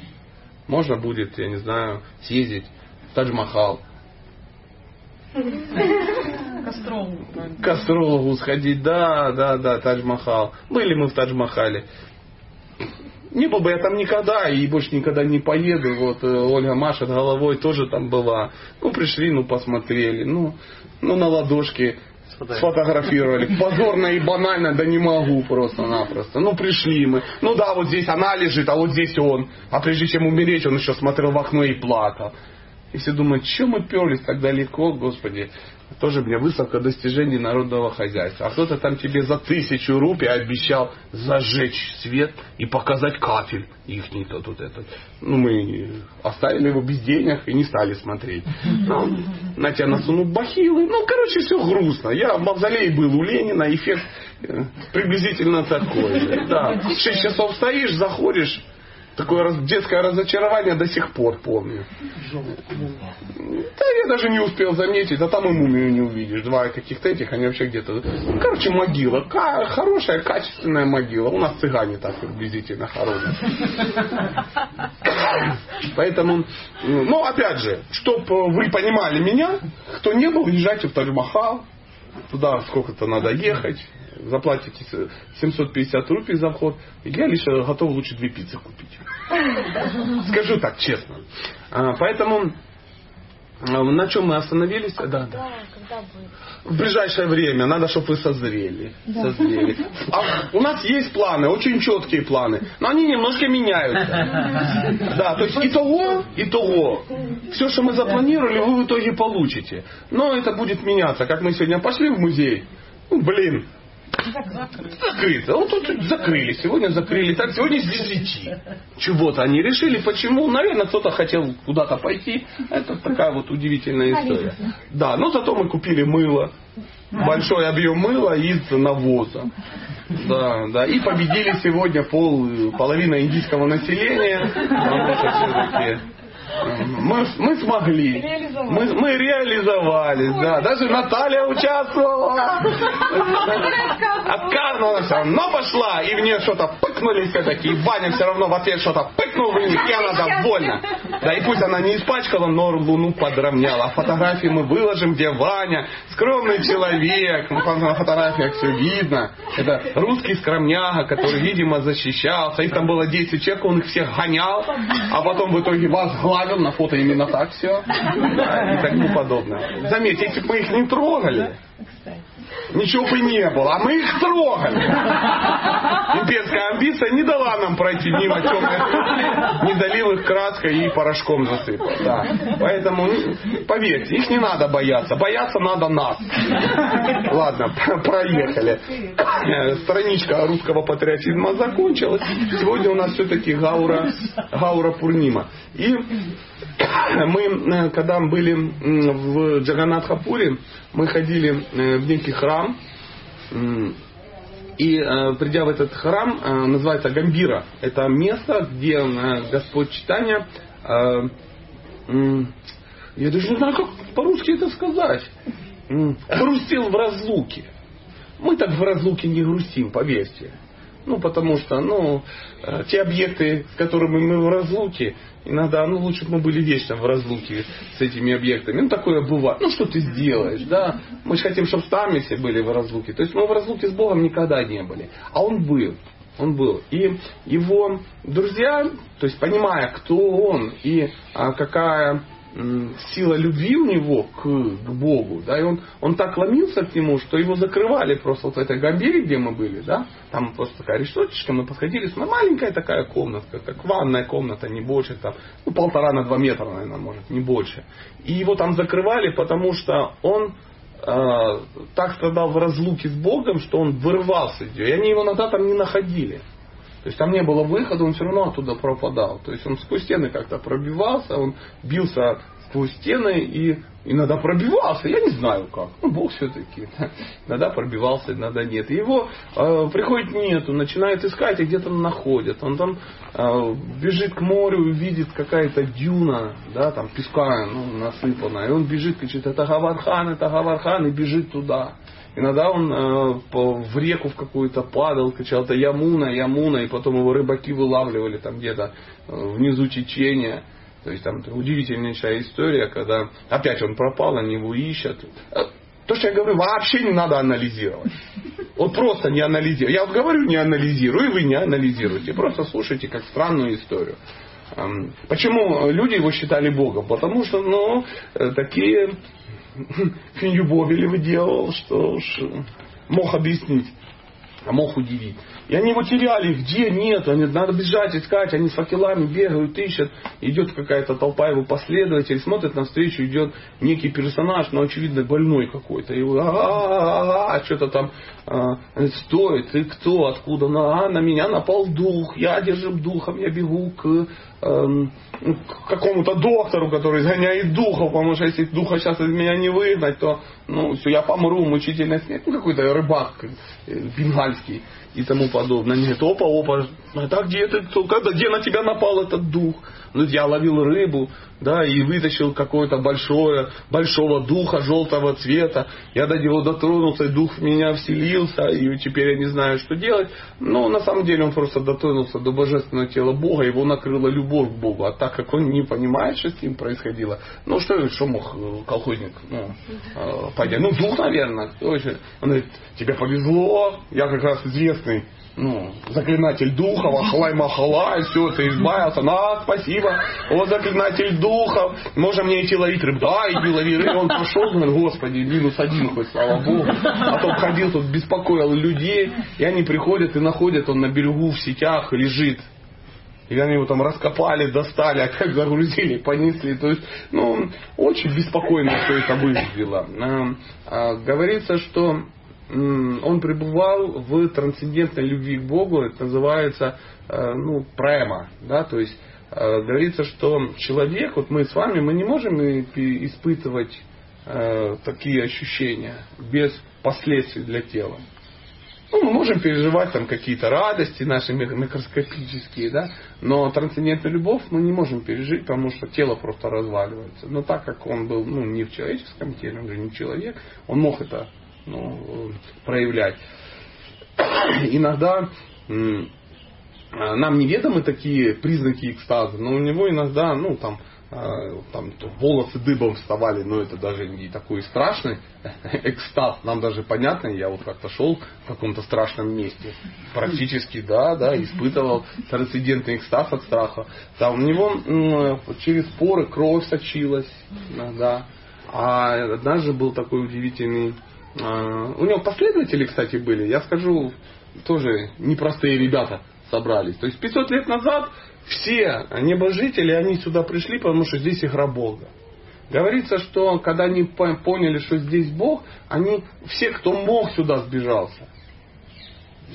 Можно будет, я не знаю, съездить в Тадж-Махал, К астрологу. к астрологу сходить. Да, да, да, Тадж-Махал. Были мы в Тадж-Махале. Не был бы я там никогда и больше никогда не поеду. Вот э, Ольга машет головой, тоже там была. Ну, пришли, ну, посмотрели. Ну, ну на ладошке сфотографировали. (laughs) Позорно и банально, да не могу просто-напросто. Ну, пришли мы. Ну да, вот здесь она лежит, а вот здесь он. А прежде чем умереть, он еще смотрел в окно и плакал. И все думают, что мы перлись так далеко, Господи. Тоже мне выставка достижений народного хозяйства. А кто-то там тебе за тысячу рупий обещал зажечь свет и показать кафель ихний тот вот этот. Ну, мы оставили его без денег и не стали смотреть. Ну, на тебя насунут бахилы. Ну, короче, все грустно. Я в мавзолее был у Ленина, эффект э, приблизительно такой. Да. Шесть часов стоишь, заходишь, Такое детское разочарование до сих пор помню. Да я даже не успел заметить, а там и мумию не увидишь. Два каких-то этих, они вообще где-то... Короче, могила. Хорошая, качественная могила. У нас цыгане так приблизительно хоронят. Поэтому, ну, опять же, чтобы вы понимали меня, кто не был, езжайте в Тадж-Махал. Туда сколько-то надо ехать. Заплатите 750 рупий за вход. Я лишь готов лучше две пиццы купить. Скажу так, честно. А, Поэтому а, на чем мы остановились? Да, да. Да, когда будет? В ближайшее время надо, чтобы вы созрели. созрели. А у нас есть планы, очень четкие планы, но они немножко меняются. Да, то есть и того, и того. Все, что мы запланировали, вы в итоге получите. Но это будет меняться. Как мы сегодня пошли в музей, ну, блин, закрыто. Вот тут закрыли. Сегодня закрыли. Так, сегодня с 10. Чего-то они решили. Почему? Наверное, кто-то хотел куда-то пойти. Это такая вот удивительная история. Да, но зато мы купили мыло. Большой объем мыла из навоза. Да, да. И победили сегодня пол, половина индийского населения. Мы, мы смогли. Мы, мы реализовались, да. Даже Наталья участвовала. Отказывалась, но пошла. И в нее что-то пыкнули все-таки. И Ваня все равно в ответ что-то пыкнул в них, и она довольна. Да и пусть она не испачкала, но луну подровняла. А фотографии мы выложим, где Ваня, скромный человек. Ну, на фотографиях все видно. Это русский скромняга, который, видимо, защищался. Их там было 10 человек, он их всех гонял. А потом в итоге вас гладил на фото именно так все. И тому подобное. Заметьте, если бы мы их не трогали, ничего бы не было. А мы их трогали. Имперская амбиция не дала нам пройти мимо темных, не долил их краской и порошком засыпал. Да. Поэтому, поверьте, их не надо бояться. Бояться надо нас. Ладно, (laughs) проехали. (coughs) Страничка русского патриотизма закончилась. Сегодня у нас все-таки Гаура, Гаура Пурнима. И (coughs) мы, э, когда были в Джаганатхапуре, мы ходили э, в некий храм, и э, придя в этот храм, называется Гамбира. Это место, где Господь Читания, я даже не знаю, как по-русски это сказать, грустил в разлуке. Мы так в разлуке не грустим, поверьте. Ну, потому что, ну, те объекты, с которыми мы в разлуке, Иногда, ну лучше бы мы были вечно в разлуке с этими объектами. Ну такое бывает. Ну что ты сделаешь, да? Мы же хотим, чтобы сами все были в разлуке. То есть мы в разлуке с Богом никогда не были. А Он был. Он был. И его друзья, то есть понимая, кто он и а, какая сила любви у него к, к Богу, да, и он, он так ломился к нему, что его закрывали просто вот в этой гамбире, где мы были, да, там просто такая решеточка, мы подходили, маленькая такая комнатка, как ванная комната, не больше, там, ну, полтора на два метра, наверное, может, не больше. И его там закрывали, потому что он э, так страдал в разлуке с Богом, что он вырывался, и они его иногда там не находили. То есть там не было выхода, он все равно оттуда пропадал. То есть он сквозь стены как-то пробивался, он бился сквозь стены и иногда пробивался, я не знаю как. Ну, Бог все-таки. (laughs) Иногда пробивался, иногда нет. Его э, приходит нету, начинает искать, и где-то находит. Он там э, бежит к морю, видит какая-то дюна, да, там песка ну, насыпанная. И он бежит, кричит, это Гавархан, это Гавархан, и бежит туда. Иногда он э, в реку в какую-то падал, кричал, это Ямуна, Ямуна, и потом его рыбаки вылавливали там где-то э, внизу течения. То есть там удивительнейшая история, когда опять он пропал, они его ищут. Э, то, что я говорю, вообще не надо анализировать. Вот просто не анализируйте. Я вот говорю, не анализирую, и вы не анализируете. Просто слушайте как странную историю. Эм, почему люди его считали Богом? Потому что, ну, э, такие финью его делал, что уж мог объяснить, а мог удивить. И они его теряли, где? Нет, они, надо бежать, искать, они с факелами бегают, ищут, идет какая-то толпа его последователей, смотрят навстречу, идет некий персонаж, но очевидно больной какой-то, и а что-то там, а, стой, ты кто, откуда, на, на меня напал дух, я одержим духом, я бегу к к какому-то доктору, который изгоняет духов, потому что если духа сейчас из меня не выгнать, то ну, все, я помру, мучительная смерть. Ну, какой-то рыбак э, бенгальский и тому подобное. Нет, опа, опа, а так где это, когда, где на тебя напал этот дух? Ну, я ловил рыбу, да, и вытащил какое-то большое, большого духа желтого цвета. Я до него дотронулся, и дух в меня вселился, и теперь я не знаю, что делать. Но на самом деле он просто дотронулся до божественного тела Бога, его накрыла любовь к Богу. А так как он не понимает, что с ним происходило, ну что, что мог э, колхозник ну, э, пойти? Ну, дух, наверное. Он говорит, тебе повезло, я как раз известный ну, заклинатель духов, ахлай махалай, все, ты избавился, на, спасибо, вот заклинатель духов, можно мне идти ловить рыбу, да, иди лови рыбу, он пошел, говорит, господи, минус один хоть, слава богу, а то ходил тут, беспокоил людей, и они приходят и находят, он на берегу в сетях лежит, и они его там раскопали, достали, а как загрузили, понесли. То есть, ну, очень беспокойно все это выглядело. А, а, говорится, что он пребывал в трансцендентной любви к Богу, это называется э, ну, према, да, то есть э, говорится, что человек, вот мы с вами, мы не можем испытывать э, такие ощущения без последствий для тела. Ну, мы можем переживать там какие-то радости наши микроскопические, да, но трансцендентную любовь мы не можем пережить, потому что тело просто разваливается. Но так как он был ну, не в человеческом теле, он же не человек, он мог это ну, проявлять. (coughs) Иногда нам неведомы такие признаки экстаза, но у него иногда, ну, там, а, там волосы дыбом вставали, но это даже не такой страшный (laughs) экстаз, нам даже понятно, я вот как-то шел в каком-то страшном месте, практически, да, да, испытывал трансцендентный экстаз от страха. Там у него через поры кровь сочилась, да, а однажды был такой удивительный, а, у него последователи, кстати, были, я скажу, тоже непростые ребята собрались. То есть 500 лет назад все небожители, они сюда пришли, потому что здесь игра Бога. Говорится, что когда они поняли, что здесь Бог, они, все, кто мог, сюда сбежался.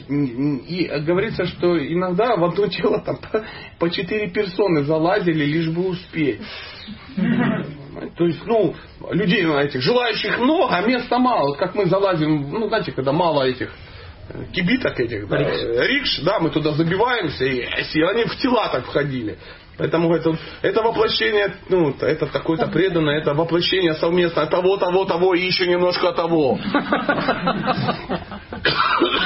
И говорится, что иногда в одно тело там (laughs) по четыре персоны залазили, лишь бы успеть. То есть, ну, людей этих желающих много, а места мало. Вот как мы залазим, ну, знаете, когда мало этих кибиток этих, да, рикш. рикш, да, мы туда забиваемся, и, и они в тела так входили. Поэтому это, это воплощение, ну, это такое-то преданное, это воплощение совместно того, того, того и еще немножко того.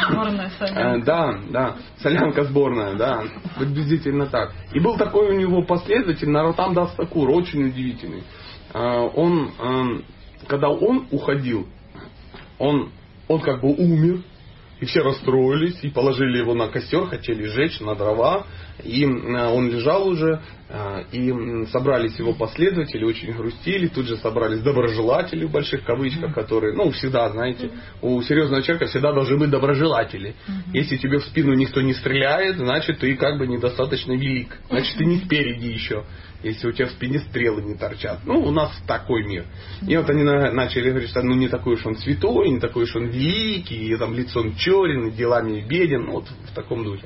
Сборная солянка. Э, да, да, солянка сборная, да, приблизительно так. И был такой у него последователь, Наротам Дастакур, очень удивительный. Э, он, эм, когда он уходил, он, он как бы умер, и все расстроились и положили его на костер, хотели сжечь на дрова. И э, он лежал уже, и собрались его последователи, очень грустили. Тут же собрались доброжелатели в больших кавычках, которые, ну, всегда, знаете, у серьезного человека всегда должны быть доброжелатели. Если тебе в спину никто не стреляет, значит, ты как бы недостаточно велик. Значит, ты не спереди еще если у тебя в спине стрелы не торчат. Ну, у нас такой мир. И вот они начали говорить, что ну не такой уж он святой, не такой уж он великий, и там лицом черен, и делами беден, ну, вот в таком духе.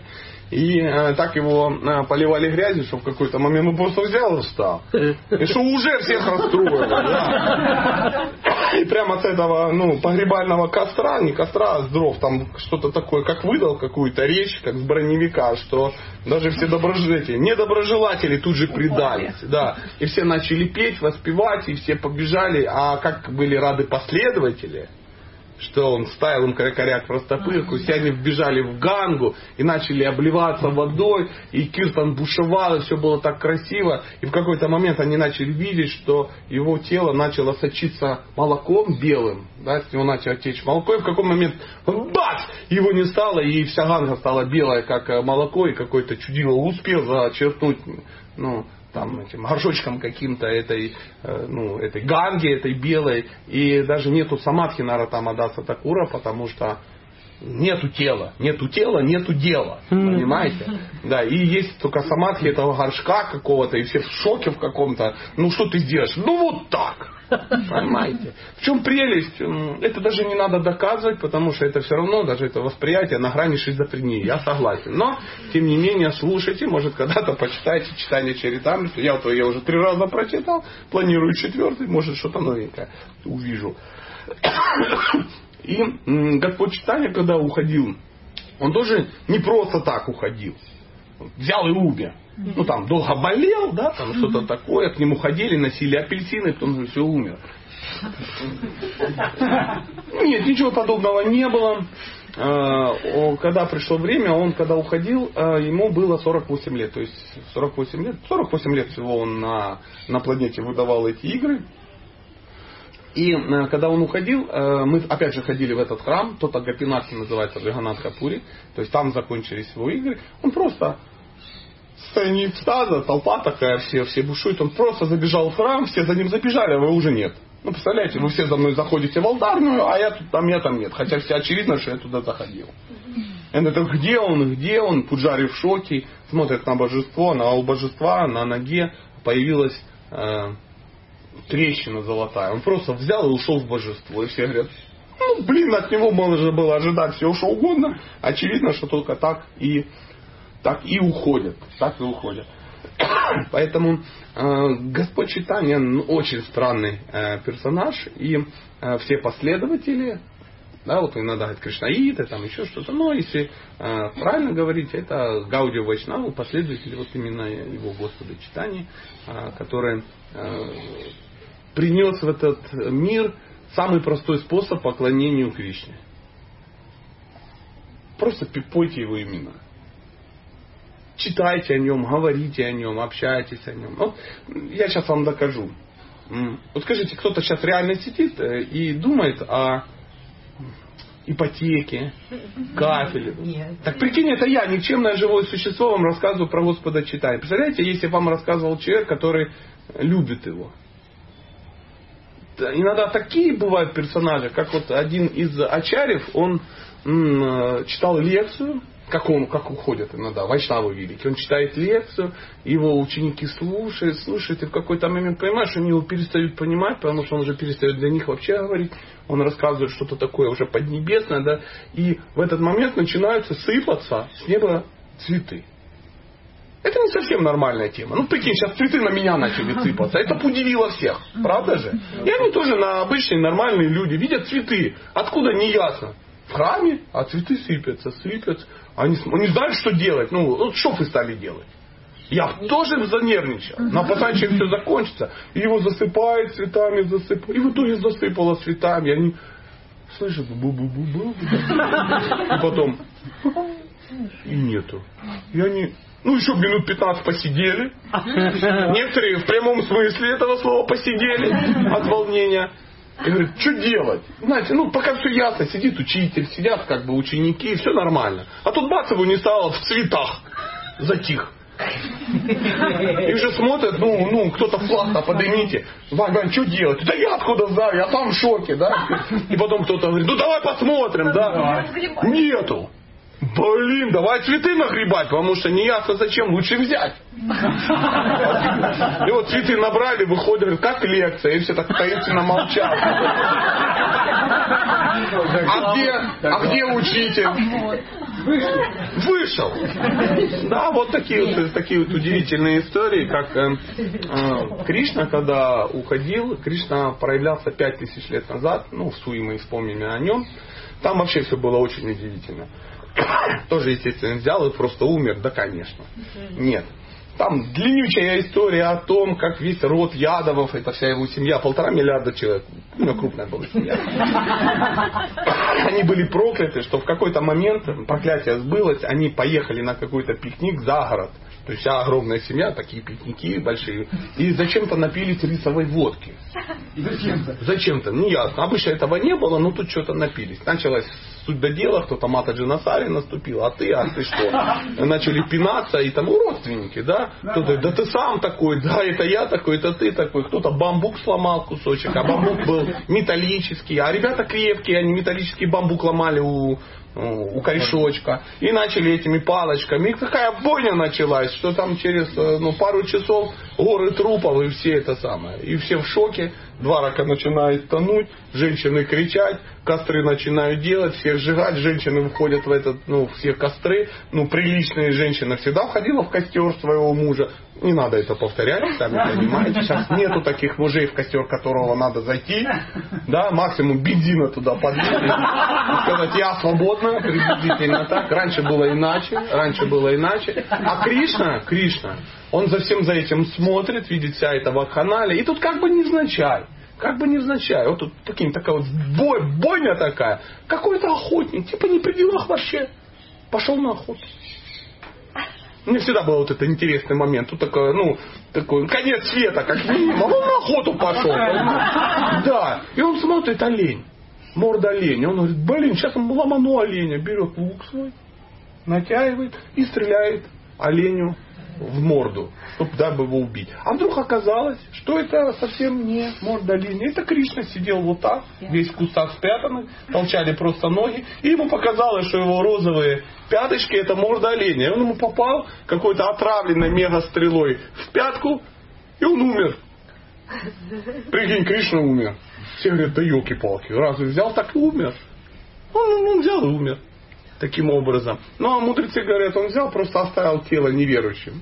И э, так его э, поливали грязью, что в какой-то момент он просто взял и встал. И что уже всех расстроило. Да. И прямо с этого ну, погребального костра, не костра, а с дров, там что-то такое, как выдал какую-то речь, как с броневика, что даже все доброжелатели, недоброжелатели тут же предались. Да. И все начали петь, воспевать, и все побежали. А как были рады последователи, что он ставил им коряк простопырку, все они вбежали в гангу и начали обливаться водой, и Киртон бушевал, и все было так красиво. И в какой-то момент они начали видеть, что его тело начало сочиться молоком белым, да, с него начало течь молоко, и в какой момент бац, его не стало, и вся ганга стала белая, как э, молоко, и какой-то чудило успел зачерпнуть ну, там, этим горшочком каким-то этой, э, ну, этой ганги, этой белой. И даже нету самадхи Наратама Даса Такура, потому что нету тела. Нету тела, нету дела. Понимаете? Да, и есть только самадхи этого горшка какого-то, и все в шоке в каком-то. Ну что ты сделаешь? Ну вот так. Понимаете? В чем прелесть? Это даже не надо доказывать, потому что это все равно, даже это восприятие на грани шизофрении. Я согласен. Но, тем не менее, слушайте, может, когда-то почитайте читание Чаритамрита. Я я уже три раза прочитал, планирую четвертый, может, что-то новенькое увижу. И Господь читание, когда уходил, он тоже не просто так уходил. Взял и умер ну там долго болел, да, там что-то такое, к нему ходили, носили апельсины, потом же все умер. Нет, ничего подобного не было. А, когда пришло время, он когда уходил, а, ему было 48 лет. То есть 48 лет, 48 лет всего он на, на планете выдавал эти игры. И а, когда он уходил, мы опять же ходили в этот храм, тот Агапинатхи называется Джаганат Капури, то есть там закончились его игры. Он просто состоянии экстаза, толпа такая, все, все бушуют. Он просто забежал в храм, все за ним забежали, а вы уже нет. Ну, представляете, вы все за мной заходите в алтарную, а я тут там, я там нет. Хотя все очевидно, что я туда заходил. Это где он, где он? Пуджари в шоке, смотрит на божество, на у божества, на ноге появилась э, трещина золотая. Он просто взял и ушел в божество. И все говорят, ну, блин, от него можно было ожидать все что угодно. Очевидно, что только так и так и уходят. Так и уходят. (coughs) Поэтому э, Господь Читания очень странный э, персонаж, и э, все последователи Да, вот иногда это Кришнаиты, там еще что-то. Но если э, правильно говорить, это Гаудио Вайшнаву, последователи вот именно его Господа читания, э, который э, принес в этот мир самый простой способ поклонению Кришне. Просто пойте его имена. Читайте о нем, говорите о нем, общайтесь о нем. Вот я сейчас вам докажу. Вот скажите, кто-то сейчас реально сидит э, и думает о ипотеке, (laughs) кафеле. Нет. Так прикинь, это я, никчемное живое существо, вам рассказываю про Господа читая. Представляете, если вам рассказывал человек, который любит его. Иногда такие бывают персонажи, как вот один из ачарев, он м, читал лекцию, как он, как уходит иногда, Вайшнавы великий. Он читает лекцию, его ученики слушают, слушают, и в какой-то момент понимаешь, они его перестают понимать, потому что он уже перестает для них вообще говорить. Он рассказывает что-то такое уже поднебесное, да, и в этот момент начинаются сыпаться с неба цветы. Это не совсем нормальная тема. Ну, прикинь, сейчас цветы на меня начали сыпаться. Это удивило всех. Правда же? И они тоже на обычные нормальные люди видят цветы. Откуда не ясно. В храме, а цветы сыпятся, сыпятся. Они, они знают, что делать. Ну, вот что вы стали делать? Я тоже занервничал. На потом чем все закончится. И его засыпает цветами, засыпает. И в итоге засыпало цветами. Они слышат, бу-бу-бу-бу. И потом и нету. И они, ну еще минут 15 посидели. Некоторые в прямом смысле этого слова посидели от волнения. И говорит, что делать? Знаете, ну пока все ясно, сидит учитель, сидят как бы ученики, все нормально. А тут бац его не стало в цветах, затих. И уже смотрят, ну, ну, кто-то флаг-то поднимите. Вань, Вань, что делать? Да я откуда знаю, я сам в шоке, да? И потом кто-то говорит, ну давай посмотрим, да? Нету. Блин, давай цветы нагребать, потому что не ясно зачем, лучше взять. И вот цветы набрали, выходят, как лекция, и все так таинственно молчат. А где, а где учитель? Вышел. Да, вот такие вот, такие вот удивительные истории, как э, э, Кришна, когда уходил, Кришна проявлялся пять тысяч лет назад, ну, в Суи мы вспомнили о нем, там вообще все было очень удивительно. (coughs) Тоже, естественно, взял и просто умер. Да, конечно. Нет. Там длиннючая история о том, как весь род Ядовов, это вся его семья, полтора миллиарда человек, ну, крупная была семья. (coughs) Они были прокляты, что в какой-то момент проклятие сбылось, они поехали на какой-то пикник за город. То есть вся огромная семья, такие пикники большие. И зачем-то напились рисовой водки. Зачем-то? Зачем-то, не ясно. Обычно этого не было, но тут что-то напились. Началось суть до дела, кто-то Мата Джинасари наступил, а ты, а ты что? Начали пинаться, и там родственники, да? Кто-то, да ты сам такой, да, это я такой, это ты такой. Кто-то бамбук сломал кусочек, а бамбук был металлический. А ребята крепкие, они металлический бамбук ломали у у корешочка. И начали этими палочками. И какая бойня началась, что там через э, ну, пару часов горы трупов и все это самое. И все в шоке. Два рака начинают тонуть, женщины кричать, костры начинают делать, всех сжигать, женщины выходят в этот, ну, все костры. Ну, приличная женщина всегда входила в костер своего мужа. Не надо это повторять, сами понимаете. Сейчас нету таких мужей, в костер которого надо зайти. Да, максимум бензина туда подлить. Сказать, я свободна, приблизительно так. Раньше было иначе, раньше было иначе. А Кришна, Кришна, он за всем за этим смотрит, видит вся эта вакханалия. И тут как бы невзначай. Как бы невзначай. Вот тут прикинь, такая вот бой, бойня такая. Какой-то охотник, типа не при делах вообще. Пошел на охоту. Мне всегда был вот это интересный момент. Тут такой, ну, такой, конец света, как минимум. Он на охоту пошел. Да. И он смотрит олень. Морда оленя. Он говорит, блин, сейчас он ломану оленя. Берет лук свой, натягивает и стреляет оленю в морду, чтобы дабы его убить. А вдруг оказалось, что это совсем не морда оленя. Это Кришна сидел вот так, весь в кустах спрятанный, толчали просто ноги. И ему показалось, что его розовые пяточки это морда оленя. И он ему попал какой-то отравленной мега-стрелой в пятку, и он умер. Прикинь, Кришна умер. Все говорят, да елки-палки, разве взял так и умер? Он, он взял и умер таким образом. Ну, а мудрецы говорят, он взял, просто оставил тело неверующим.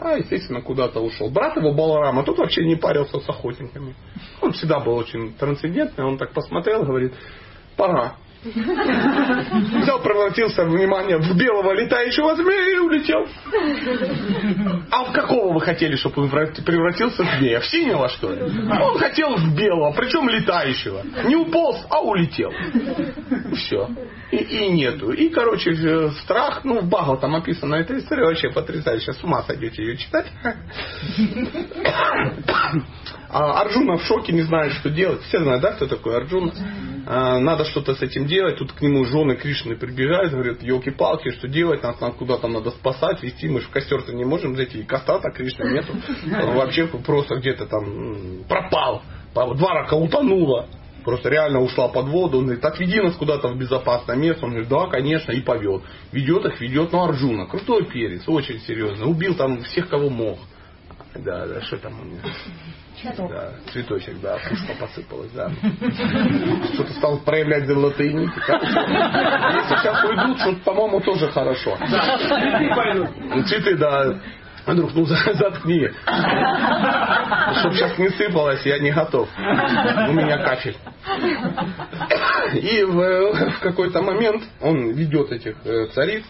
А, естественно, куда-то ушел. Брат его Баларама, тот вообще не парился с охотниками. Он всегда был очень трансцендентный, он так посмотрел, говорит, пора, Взял, превратился, внимание, в белого летающего змея и улетел. А в какого вы хотели, чтобы он превратился в змея? В синего, что ли? Он хотел в белого, причем летающего. Не уполз, а улетел. Все. И, и нету. И, короче, страх, ну, в Багл там описана эта история, вообще потрясающая. С ума сойдете ее читать. А Арджуна в шоке, не знает, что делать. Все знают, да, кто такой Арджуна? Надо что-то с этим делать. Тут к нему жены Кришны прибегают, говорят, елки-палки, что делать, нас, нам куда-то надо спасать, вести, мы же в костер-то не можем зайти, и коста-то Кришны нету. Он вообще просто где-то там пропал. Два рака утонула. Просто реально ушла под воду. Он говорит, отведи нас куда-то в безопасное место. Он говорит, да, конечно, и повел. Ведет их, ведет, ну, Арджуна. Крутой перец, очень серьезно. Убил там всех, кого мог. Да, да, что там у него? Цветок. Да, цветочек, да, пушка посыпалась, да. Что-то стал проявлять золотые нити. Если сейчас уйдут, что по-моему, тоже хорошо. Цветы, да. Друг, ну заткни. Чтоб сейчас не сыпалось, я не готов. У меня кафель. И в, в какой-то момент он ведет этих э, цариц.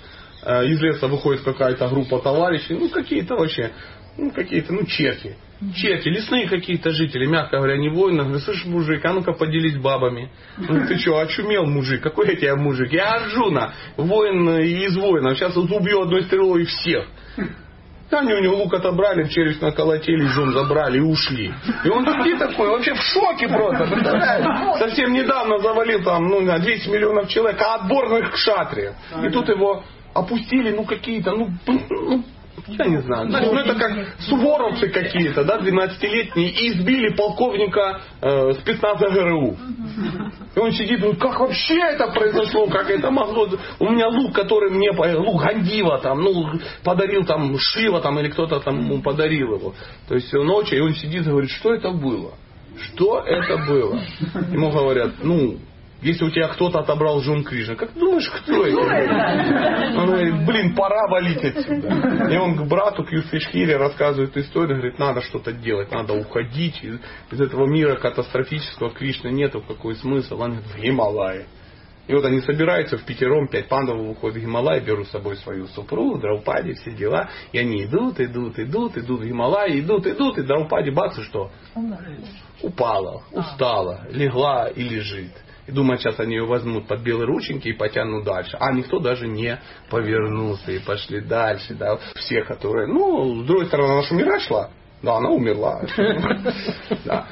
Э, из леса выходит какая-то группа товарищей. Ну, какие-то вообще, ну, какие-то, ну, черти. Черти, лесные какие-то жители, мягко говоря, не воины. Говорю, слышь, мужик, а ну-ка поделись бабами. Ну, ты что, очумел, мужик? Какой я тебя мужик? Я Арджуна, воин из воинов. Сейчас вот убью одной стрелой всех. Они у него лук отобрали, в челюсть наколотили, жен забрали и ушли. И он такие такой, вообще в шоке просто, представляешь? Совсем недавно завалил там, ну, на 200 миллионов человек, а отборных к шатре. И тут его опустили, ну, какие-то, ну, ну я не знаю. Знаешь, ну это как суворовцы какие-то, да, 12-летние, и избили полковника э, спецназа ГРУ. И он сидит, ну как вообще это произошло, как это могло... У меня лук, который мне, лук Гандива там, ну, подарил там Шива там, или кто-то там ему подарил его. То есть ночью, и он сидит и говорит, что это было? Что это было? Ему говорят, ну, если у тебя кто-то отобрал Джон Кришна, как думаешь, кто это? Он говорит, блин, пора валить отсюда. И он к брату, к Юсфишхире рассказывает историю, говорит, надо что-то делать, надо уходить из, из этого мира катастрофического, Кришны нету, какой смысл? Он говорит, в Гималае. И вот они собираются в пятером, пять пандов выходят в Гималай, берут с собой свою супругу, Драупади, все дела. И они идут, идут, идут, идут в Гималай, идут, идут, и Драупади, бац, и что? Упала, устала, легла и лежит и думают, сейчас они ее возьмут под белые рученьки и потянут дальше. А никто даже не повернулся и пошли дальше. Да. Все, которые... Ну, с другой стороны, она же умирать шла. Да, она умерла. (laughs) Да.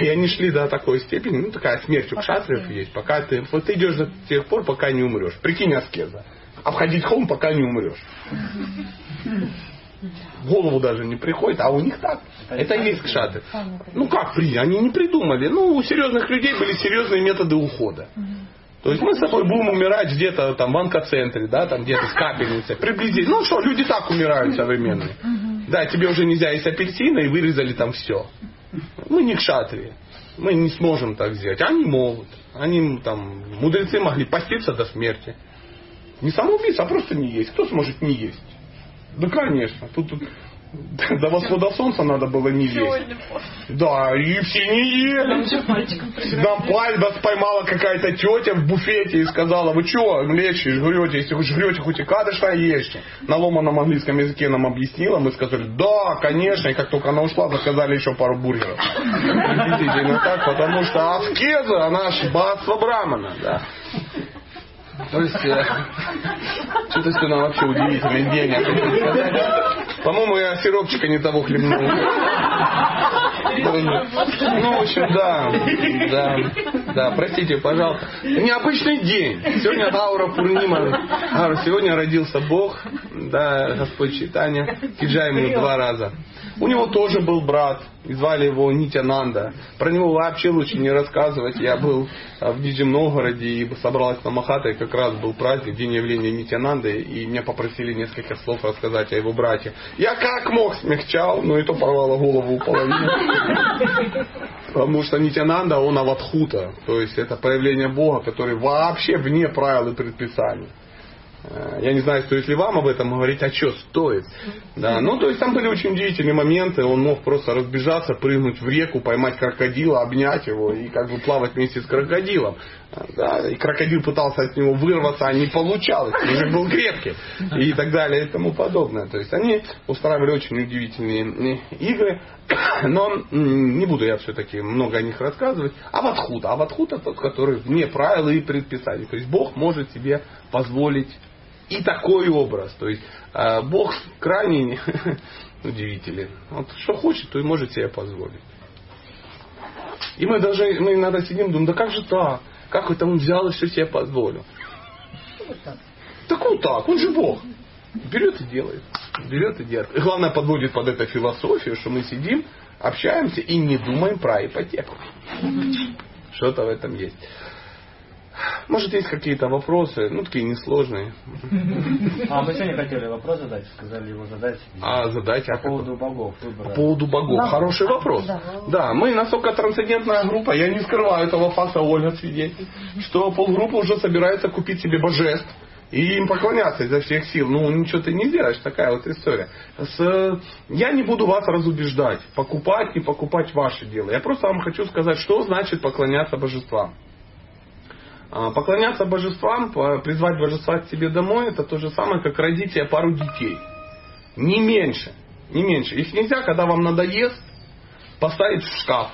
И они шли до такой степени, ну такая смерть у кшатриев есть, пока ты, вот ты идешь до тех пор, пока не умрешь. Прикинь аскеза. Обходить холм, пока не умрешь в голову даже не приходит, а у них так. Это и есть кшаты. Ну как при? Они не придумали. Ну, у серьезных людей были серьезные методы ухода. То есть мы с тобой будем умирать где-то там в онкоцентре, да, там где-то с капельницей. Приблизительно. Ну что, люди так умирают современные. Да, тебе уже нельзя есть апельсина и вырезали там все. Мы не кшатрии. Мы не сможем так сделать. Они могут. Они там, мудрецы могли поститься до смерти. Не самоубийца, а просто не есть. Кто сможет не есть? Да, конечно. Тут, тут (laughs) до восхода солнца надо было не есть. Да, и все не ели. Нам пальбас поймала какая-то тетя в буфете и сказала, вы что, лечите, жрете, если вы жрете, хоть и кадыша ешьте. На ломаном английском языке нам объяснила, мы сказали, да, конечно, и как только она ушла, заказали еще пару бургеров. Действительно так, потому что аскеза, она ж братство Брамана. Да. То есть, э, что-то сегодня вообще удивительный день. По-моему, я сиропчика не того хлебнул. Ну, в общем, да, да, да, простите, пожалуйста. Необычный день. Сегодня Аура Пурнима. Аура, сегодня родился Бог, да, Господь Читания. Киджай ему два раза. У него тоже был брат, и звали его Нитянанда. Про него вообще лучше не рассказывать. Я был в Нижнем Новгороде и собралась на Махата, и как раз был праздник, день явления Нитянанды, и меня попросили несколько слов рассказать о его брате. Я как мог смягчал, но и то порвало голову у половины. Потому что Нитянанда, он аватхута, то есть это проявление Бога, который вообще вне правил и предписаний. Э, я не знаю, стоит ли вам об этом говорить, а что стоит. Да, ну, то есть там были очень удивительные моменты. Он мог просто разбежаться, прыгнуть в реку, поймать крокодила, обнять его и как бы плавать вместе с крокодилом. Да, и крокодил пытался от него вырваться, а не получалось, язык был крепкий и так далее и тому подобное. То есть они устраивали очень удивительные игры, но не буду я все-таки много о них рассказывать. Аватхут. Аватхут это тот, который вне правил и предписаний. То есть Бог может себе позволить и такой образ. То есть э, Бог крайне (laughs) удивителен. Вот что хочет, то и может себе позволить. И мы даже, мы иногда сидим, думаем, да как же так? Как это он взял и все себе позволил? Так вот так, он же Бог. Берет и делает. Берет и делает. И главное подводит под это философию, что мы сидим, общаемся и не думаем про ипотеку. Что-то в этом есть. Может, есть какие-то вопросы, ну, такие несложные. А мы сегодня хотели вопрос задать, сказали его задать. А задать По поводу богов. Выбора. По поводу богов. Да. Хороший вопрос. Да. Да, мы настолько трансцендентная группа, я не скрываю этого факта, Ольга свидетель, что полгруппы уже собирается купить себе божеств и им поклоняться изо всех сил. Ну, ничего ты не сделаешь, такая вот история. С, я не буду вас разубеждать, покупать, не покупать ваше дело. Я просто вам хочу сказать, что значит поклоняться божествам. А, Поклоняться божествам, призвать божества к себе домой, это то же самое, как родить себе пару детей. Не меньше. Не меньше. Их нельзя, когда вам надоест, поставить в шкаф.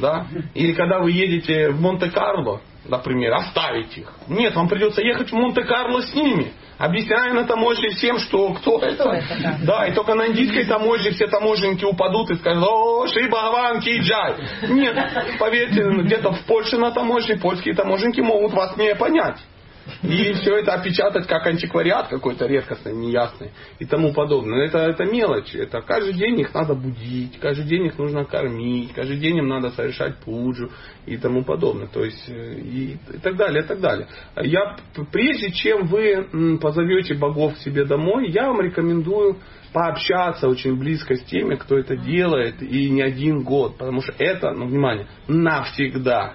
Да? Или когда вы едете в Монте-Карло, например, оставить их. Нет, вам придется ехать в Монте-Карло с ними. Объясняя на таможне всем, что кто это. это, да. Да, и только на индийской таможне все таможенники упадут и скажут, о, Шри Бхагаван Киджай. Нет, поверьте, где-то в Польше на таможне польские таможенники могут вас не понять. И все это опечатать как антиквариат какой-то редкостный, неясный и тому подобное. Это, это мелочь. Это каждый день их надо будить, каждый день их нужно кормить, каждый день им надо совершать пуджу и тому подобное. То есть э, и, и так далее, и так далее. Я, прежде чем вы позовете богов себе домой, я вам рекомендую пообщаться очень близко с теми, кто это делает, и не один год, потому что это, ну, внимание, навсегда.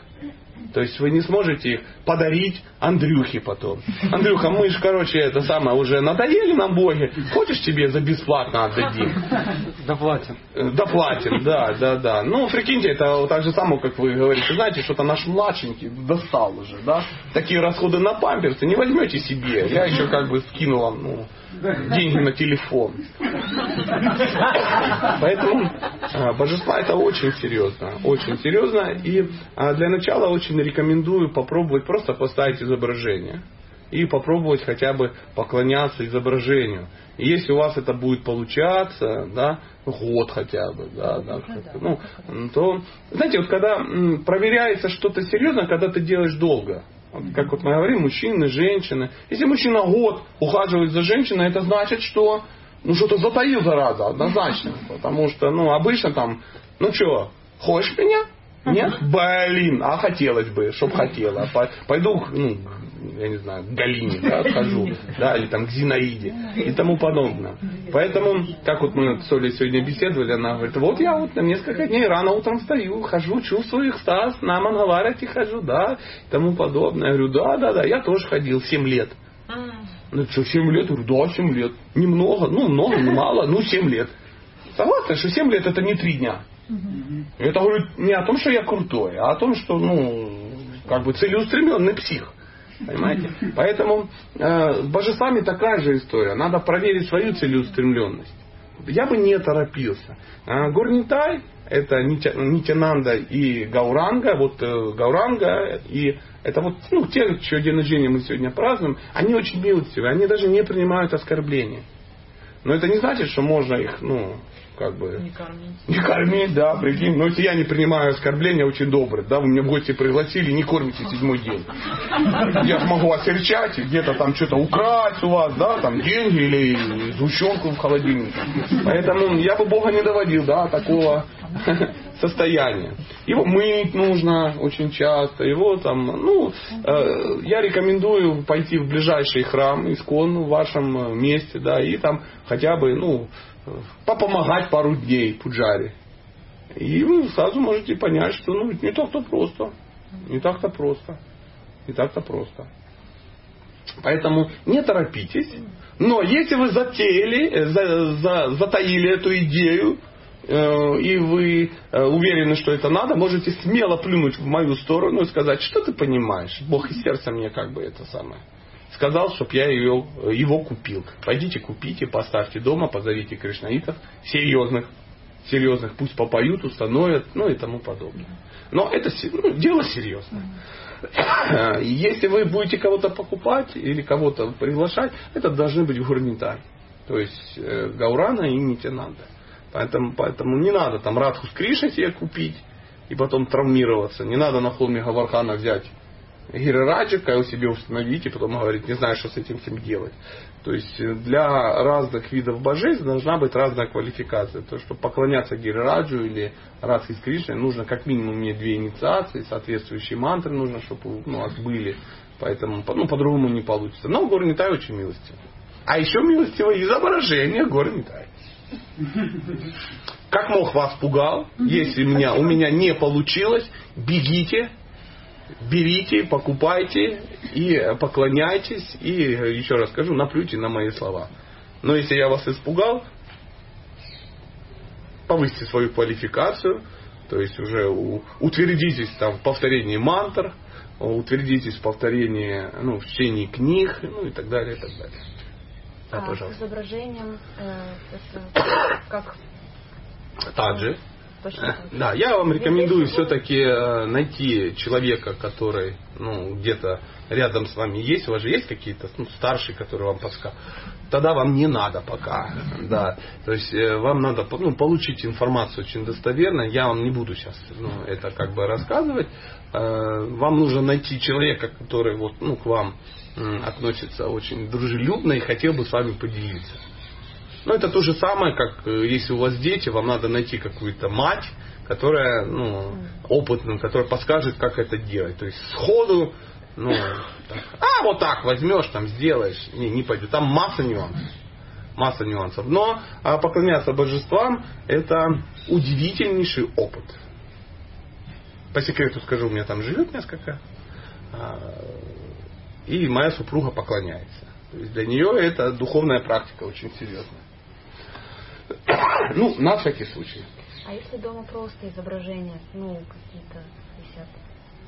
То есть вы не сможете их подарить Андрюхе потом. Андрюха, мы же, короче, это самое, уже надоели нам боги. Хочешь тебе за бесплатно отдадим? Доплатим. Э, Доплатим, да, да, да. Ну, прикиньте, это так же самое, как вы говорите. Знаете, что-то наш младшенький достал уже, да? Такие расходы на памперсы не возьмете себе. Я еще как бы скину вам, ну, деньги на телефон. Поэтому а, божества это очень серьезно. Очень серьезно. И а, для начала очень рекомендую попробовать просто поставить изображение. И попробовать хотя бы поклоняться изображению. И если у вас это будет получаться, да, год хотя бы, да, да, ну, м, то, знаете, вот когда проверяется что-то серьезно, когда ты делаешь долго. Как вот мы говорим, мужчины, женщины. Если мужчина год ухаживает за женщиной, это значит, что ну что-то затаил зараза, однозначно. Потому что, ну, обычно там, ну что, хочешь меня? Нет? Блин, а хотелось бы, чтоб хотела. По- Пойду, ну, я не знаю, к Галине, да, схожу, (laughs) да, или там к Зинаиде и тому подобное. Поэтому, как вот мы с Олей сегодня беседовали, она говорит, вот я вот на несколько дней рано утром встаю, хожу, чувствую экстаз, на Мангаларате хожу, да, и тому подобное. Я говорю, да, да, да, я тоже ходил 7 лет. Ну что, 7 лет? Я говорю, да, 7 лет. Немного, ну много, не мало, ну 7 лет. Согласны, что 7 лет это не 3 дня. Это говорит не о том, что я крутой, а о том, что, ну, как бы целеустремленный псих. Понимаете? Поэтому э, с божествами такая же история. Надо проверить свою целеустремленность. Я бы не торопился. А Горнитай это Нитя- Нитянанда и Гауранга. Вот э, Гауранга и это вот ну, те, чье день рождения мы сегодня празднуем, они очень милостивые, они даже не принимают оскорбления. Но это не значит, что можно их, ну, как бы... Не кормить. Не кормить, да, прикинь. Но если я не принимаю оскорбления, очень добрый, да, вы меня в гости пригласили, не кормите седьмой день. Я смогу осерчать, и где-то там что-то украсть у вас, да, там деньги или сгущенку в холодильнике. Поэтому я бы Бога не доводил, да, такого состояния. Его мыть нужно очень часто, его там, ну, э, я рекомендую пойти в ближайший храм, искон в вашем месте, да, и там хотя бы, ну, попомогать пару дней пуджаре. И вы сразу можете понять, что ну, не так-то просто. Не так-то просто. Не так-то просто. Поэтому не торопитесь. Но если вы затеяли, э, за- за- затаили эту идею, э, и вы э, уверены, что это надо, можете смело плюнуть в мою сторону и сказать, что ты понимаешь, Бог из сердца мне как бы это самое. Сказал, чтобы я ее, его купил. Пойдите купите, поставьте дома, позовите кришнаитов, серьезных, серьезных, пусть попоют, установят, ну и тому подобное. Но это ну, дело серьезное. Если вы будете кого-то покупать или кого-то приглашать, это должны быть гурнитари. То есть э, Гаурана и Нитянанда. Поэтому, поэтому не надо там Радху с Кришной себе купить и потом травмироваться. Не надо на холме Гавархана взять Гирираджика его себе установить и потом говорить, не знаю, что с этим всем делать. То есть э, для разных видов божеств должна быть разная квалификация. То, что поклоняться Гирираджу или Радхи с Кришной нужно как минимум иметь две инициации, соответствующие мантры нужно, чтобы ну, у вас были. Поэтому ну, по-другому не получится. Но Гор Нитай очень милостивый. А еще милостивое изображение Гор Нитай. Как мог вас пугал, если меня, у меня не получилось, бегите, берите, покупайте и поклоняйтесь. И еще раз скажу, наплюйте на мои слова. Но если я вас испугал, повысьте свою квалификацию, то есть уже утвердитесь там в повторении мантр, утвердитесь в повторении, ну, в чтении книг, ну и так далее, и так далее. Да, а, пожалуйста. С изображением, э, это, как... Также. Да, я вам рекомендую все-таки э, найти человека, который ну, где-то рядом с вами есть. У вас же есть какие-то ну, старшие, которые вам подскажут. Тогда вам не надо пока. Да. То есть э, вам надо ну, получить информацию очень достоверно. Я вам не буду сейчас ну, это как бы рассказывать. Э, вам нужно найти человека, который вот, ну, к вам относится очень дружелюбно и хотел бы с вами поделиться. Но это то же самое, как э, если у вас дети, вам надо найти какую-то мать, которая ну, опытная, которая подскажет, как это делать. То есть сходу, ну, так, а вот так возьмешь, там сделаешь, не, не пойдет. Там масса нюансов. Масса нюансов. Но а поклоняться божествам это удивительнейший опыт. По секрету скажу, у меня там живет несколько. А, и моя супруга поклоняется. То есть для нее это духовная практика очень серьезная. Ну, на всякий случай. А если дома просто изображения, ну, какие-то висят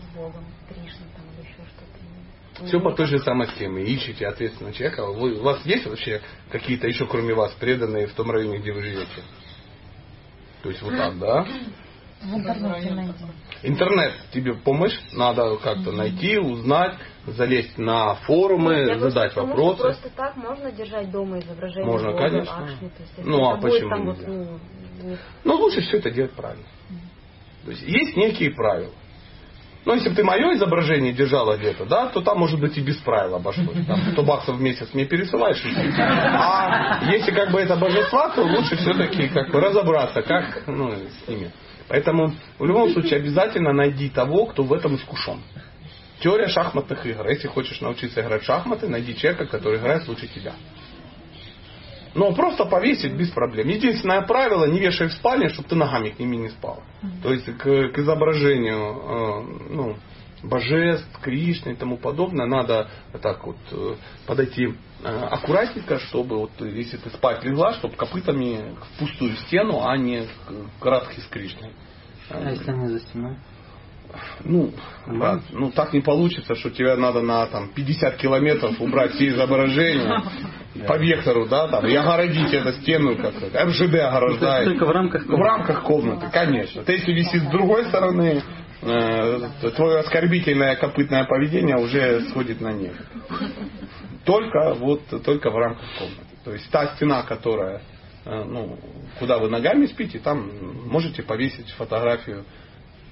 с Богом, Кришна там или еще что-то? Все по той же самой схеме. Ищите ответственного человека. Вы, у вас есть вообще какие-то еще, кроме вас, преданные в том районе, где вы живете? То есть вот так, да? В интернете. Интернет тебе помощь, надо как-то найти, узнать, залезть на форумы, Я задать просто, вопросы. Просто так можно держать дома изображение Можно, Бога, конечно. Акшни, то есть, ну а почему там? Вот, ну, не... ну лучше все это делать правильно. То есть есть некие правила. Но если бы ты мое изображение держала где-то, да, то там, может быть, и без правил обошлось. Там 100 баксов в месяц мне пересылаешь. А если как бы это божества, то лучше все-таки как бы разобраться, как ну, с ними. Поэтому в любом случае обязательно найди того, кто в этом искушен. Теория шахматных игр. Если хочешь научиться играть в шахматы, найди человека, который играет лучше тебя. Но просто повесить без проблем. Единственное правило, не вешай в спальне, чтобы ты ногами к ними не спал. То есть к, к изображению э, ну, божеств, Кришны и тому подобное, надо так вот э, подойти э, аккуратненько, чтобы вот если ты спать легла, чтобы копытами в пустую стену, а не к Радхи с Кришной. А если она за стеной? Ну, да, ну так не получится, что тебе надо на там, 50 километров убрать все изображения (laughs) по вектору, да, там, и огородить эту стену, как МЖД ограждает. Только в рамках комнаты. В рамках комнаты, конечно. Ты если висит с другой стороны, э, твое оскорбительное копытное поведение уже сходит на нет. Только вот, только в рамках комнаты. То есть та стена, которая, э, ну, куда вы ногами спите, там можете повесить фотографию,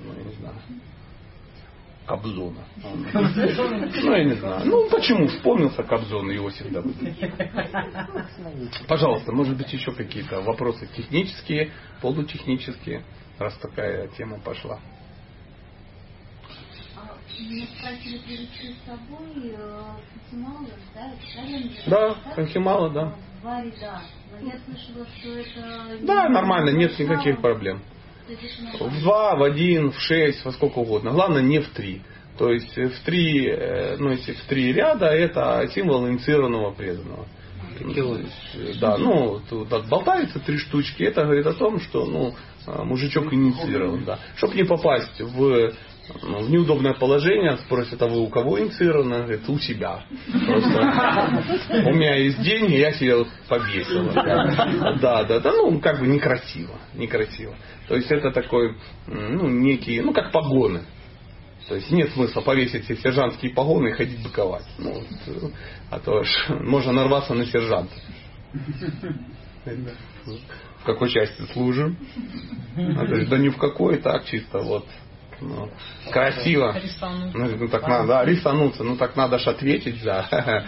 ну, я не знаю, Кобзона. Ну, я не знаю. Ну, почему? Вспомнился Кобзон Иосиф Давыдович. Пожалуйста, может быть, еще какие-то вопросы технические, полутехнические, раз такая тема пошла. Меня спросили привести с собой Хахимала, да? Да, Хахимала, да. Два ряда. Но я слышала, что это... Да, нормально, нет никаких проблем. В два, в один, в шесть, во сколько угодно. Главное не в три. То есть в три, ну если в три ряда, это символ инициированного преданного. Да, ну, тут болтается три штучки, это говорит о том, что ну, а, мужичок инициирован, да. Чтобы не попасть в ну, в неудобное положение, спросят, а вы у кого инициировано? Говорит, у себя. Просто у меня есть деньги, я себе повесил. Да, да, да, ну, как бы некрасиво, некрасиво. То есть это такой, ну, некий, ну, как погоны. То есть нет смысла повесить все сержантские погоны и ходить быковать. Ну, а то ж, можно нарваться на сержанта. В какой части служим? А, то есть, да ни в какой, так чисто вот ну, красиво. Ну, ну так надо, да, рисануться. Ну так надо ж ответить, да.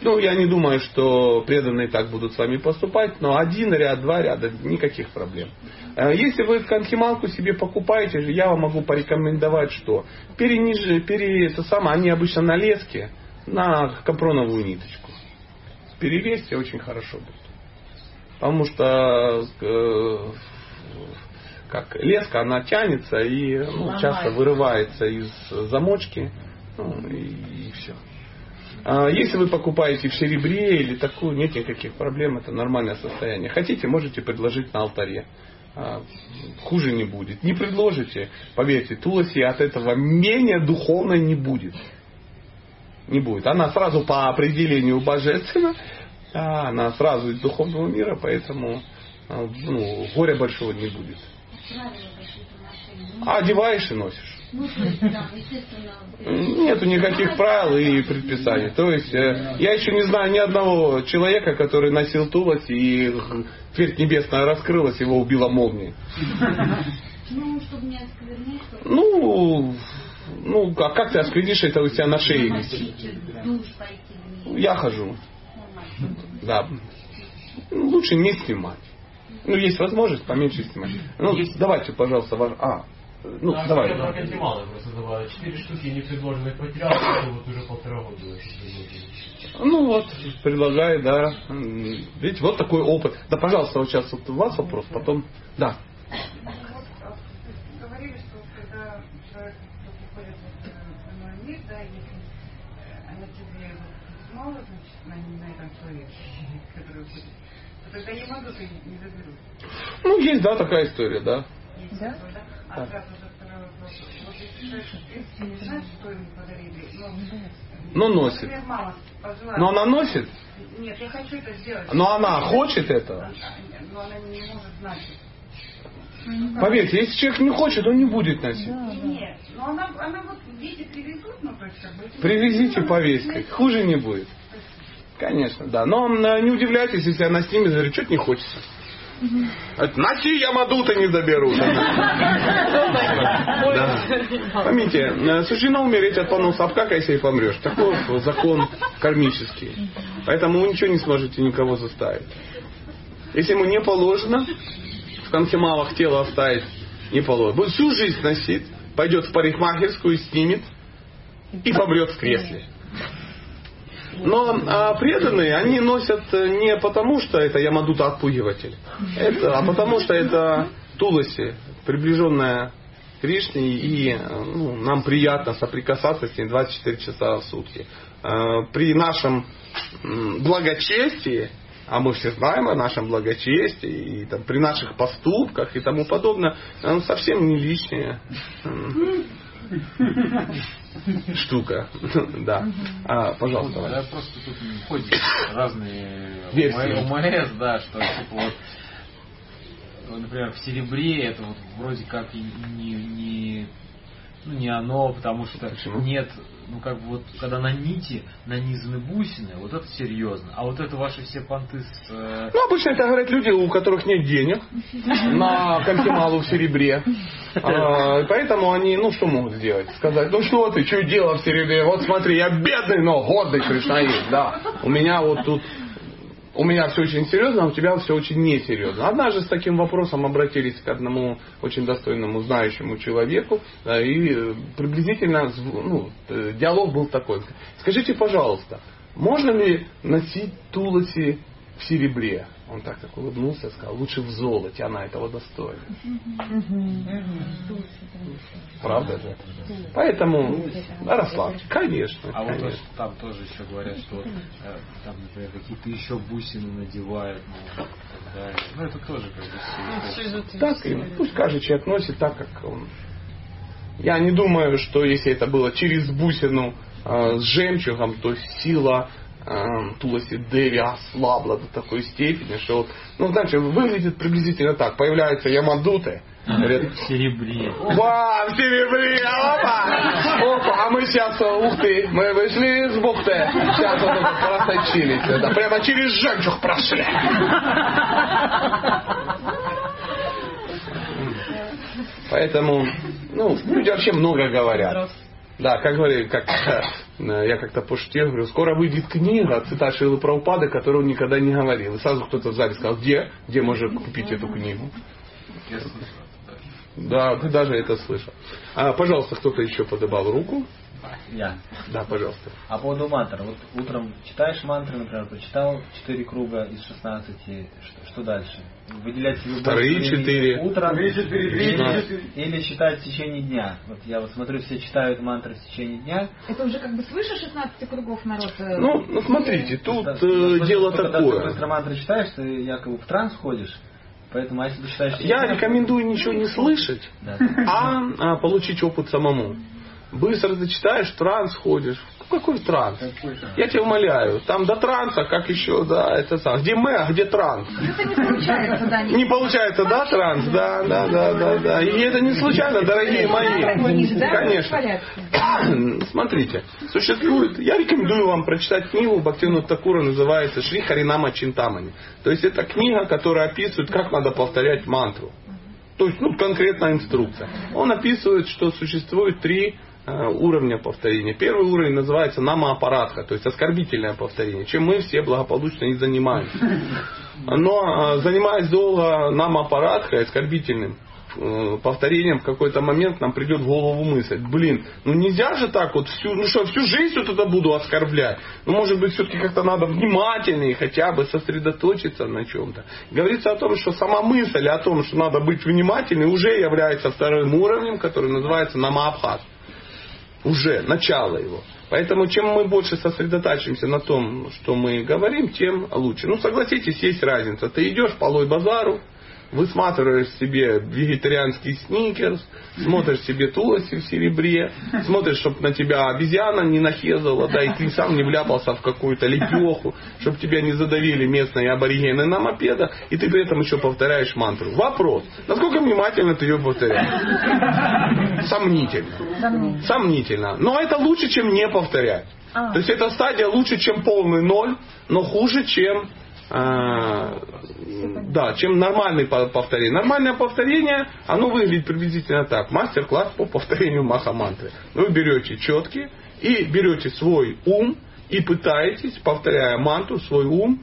Ну, я не думаю, что преданные так будут с вами поступать, но один ряд, два ряда, никаких проблем. Э, если вы конхималку себе покупаете, я вам могу порекомендовать, что перенижи, пере, это самое, они обычно на леске, на капроновую ниточку. Перевесьте, очень хорошо будет. Потому что э, как леска, она тянется и ну, часто вырывается из замочки. Ну, и, и все. А если вы покупаете в серебре или такую, нет никаких проблем, это нормальное состояние. Хотите, можете предложить на алтаре. А, хуже не будет. Не предложите, поверьте, Туласи от этого менее духовной не будет. Не будет. Она сразу по определению божественна, а она сразу из духовного мира, поэтому а, ну, горя большого не будет. А одеваешь и носишь. Нету никаких правил и предписаний. То есть э, я еще не знаю ни одного человека, который носил тулос и твердь небесная раскрылась, его убила молнией. Ну, чтобы не осквернять. Ну, ну, а как ты осквернишь это у тебя на шее? Я хожу. Да. Лучше не снимать. Ну, есть возможность поменьше снимать. Ну, есть. давайте, пожалуйста, ваш... А, ну, а давай. Я про антималы просто добавил. Четыре штуки не предложенных материалов, это вот уже полтора года. Ну вот, предлагаю, да. Видите, вот такой опыт. Да, пожалуйста, вот сейчас вот у вас вопрос, потом... Да. Говорили, что когда человек приходит в иной мир, да, если она тебе мало, значит, на, на этом человеке, который уходит, тогда не могу, ты не заберут. Ну, есть, да, такая история, да. Есть, да? да? А да. сразу же второй вопрос. Вот если человек, в принципе, не знает, что ему подарили, но... Но носит. Но она носит? Нет, я хочу это сделать. Но она хочет это? Но она не может знать. Поверьте, если человек не хочет, он не будет носить. Да, да. Нет, но она, она вот дети привезут, ну то есть как бы... Привезите, повесьте. Хуже не будет. Конечно, да. Но не удивляйтесь, если она снимет, говорит, что-то не хочется. Угу. Носи Ямадута не заберут. (laughs) Поймите, э, суждено умереть от поноса обкака, если и помрешь. Такой закон кармический. Поэтому вы ничего не сможете никого заставить. Если ему не положено в конхималах тело оставить, не положено. Будет всю жизнь носить, пойдет в парикмахерскую и снимет, и помрет в кресле. Но а преданные, они носят э, не потому, что это Ямадута отпугиватель, это, а потому что это Туласи, приближенная Кришне, и ну, нам приятно соприкасаться с ней 24 часа в сутки. А, при нашем благочестии, а мы все знаем о нашем благочестии, и там, при наших поступках и тому подобное, он совсем не лишнее штука. (laughs) Да. А, пожалуйста. Да, просто тут ходят разные ОМС, да, что типа вот например, в серебре это вот вроде как не, не, ну, не оно, потому что Почему? нет ну как бы вот когда на нити нанизаны бусины, вот это серьезно. А вот это ваши все понты с... Э... Ну, обычно это говорят люди, у которых нет денег на конфималу в серебре. А, поэтому они, ну что могут сделать? Сказать, ну что ты, что дело в серебре? Вот смотри, я бедный, но годный кришнаит, да. У меня вот тут у меня все очень серьезно, а у тебя все очень несерьезно. Однажды с таким вопросом обратились к одному очень достойному, знающему человеку, и э, приблизительно ну, э, диалог был такой. Скажите, пожалуйста, можно ли носить тулоси в серебре. Он так так улыбнулся и сказал, лучше в золоте, она этого достойна. Правда же? Поэтому, расслабься, конечно. А конечно. вот там тоже еще говорят, что э, там, например, какие-то еще бусины надевают, ну. Ну, это тоже как бы все. Так, и пусть каждый человек носит так, как он. Я не думаю, что если это было через бусину э, с жемчугом, то сила Туласи Деви ослабла до такой степени, что вот, ну, знаете, выглядит приблизительно так. Появляются Ямадуты, говорят, В серебре. Вау, в серебре, опа! Опа, а мы сейчас, ух ты, мы вышли из бухты. Сейчас вот это просочились. Это прямо через жемчуг прошли. Поэтому, ну, люди вообще много говорят. Да, как говорили, как э, я как-то пошутил, говорю, скоро выйдет книга, цитат Шилы Праупады, которую он никогда не говорил. И сразу кто-то в зале сказал, где? Где можно купить эту книгу? Да, ты даже это слышал. А, пожалуйста, кто-то еще подобал руку. Я. Да, пожалуйста. А по поводу мантр. Вот утром читаешь мантры, например, прочитал 4 круга из 16. Что, что дальше? Выделять себе Вторые четыре. Утром или, читать в течение дня. Вот я вот смотрю, все читают мантры в течение дня. Это уже как бы свыше 16 кругов народ. э, Ну, ну смотрите, тут Да, э, дело что Когда ты такое. быстро мантры читаешь, ты якобы в транс ходишь. Поэтому, а если ты читаешь... течение Я дня, рекомендую ничего не слышать, Да. а, а получить опыт самому. Быстро зачитаешь, в транс ходишь. Ну, Какой транс? Я тебя умоляю. Там до транса, как еще, да, это сам. Где мы, а где транс? Это не получается, да, Не получается, да, транс? Да, да, да, да, да. И это не случайно, дорогие мои. Конечно. Смотрите, существует, я рекомендую вам прочитать книгу Бхактивину Такура, называется Шри Харинама Чинтамани. То есть это книга, которая описывает, как надо повторять мантру. То есть, ну, конкретная инструкция. Он описывает, что существует три уровня повторения. Первый уровень называется намаапаратха, то есть оскорбительное повторение, чем мы все благополучно не занимаемся. Но э, занимаясь долго намаапаратхой, оскорбительным э, повторением, в какой-то момент нам придет в голову мысль, блин, ну нельзя же так вот всю, ну что, всю жизнь вот это буду оскорблять. Ну может быть все-таки как-то надо внимательнее хотя бы сосредоточиться на чем-то. Говорится о том, что сама мысль о том, что надо быть внимательным, уже является вторым уровнем, который называется намаабхат. Уже, начало его. Поэтому чем мы больше сосредотачиваемся на том, что мы говорим, тем лучше. Ну согласитесь, есть разница. Ты идешь по Лой-базару, высматриваешь себе вегетарианский сникерс, смотришь себе тулоси в серебре, смотришь, чтобы на тебя обезьяна не нахезала, да, и ты сам не вляпался в какую-то лепеху, чтобы тебя не задавили местные аборигены на мопедах, и ты при этом еще повторяешь мантру. Вопрос, насколько внимательно ты ее повторяешь? Сомнительно. Сомнительно. Но это лучше, чем не повторять. А. То есть эта стадия лучше, чем полный ноль, но хуже, чем да, чем нормальное по- повторение. Нормальное повторение, оно выглядит приблизительно так. Мастер-класс по повторению маха-мантры. Вы берете четки и берете свой ум и пытаетесь, повторяя мантру, свой ум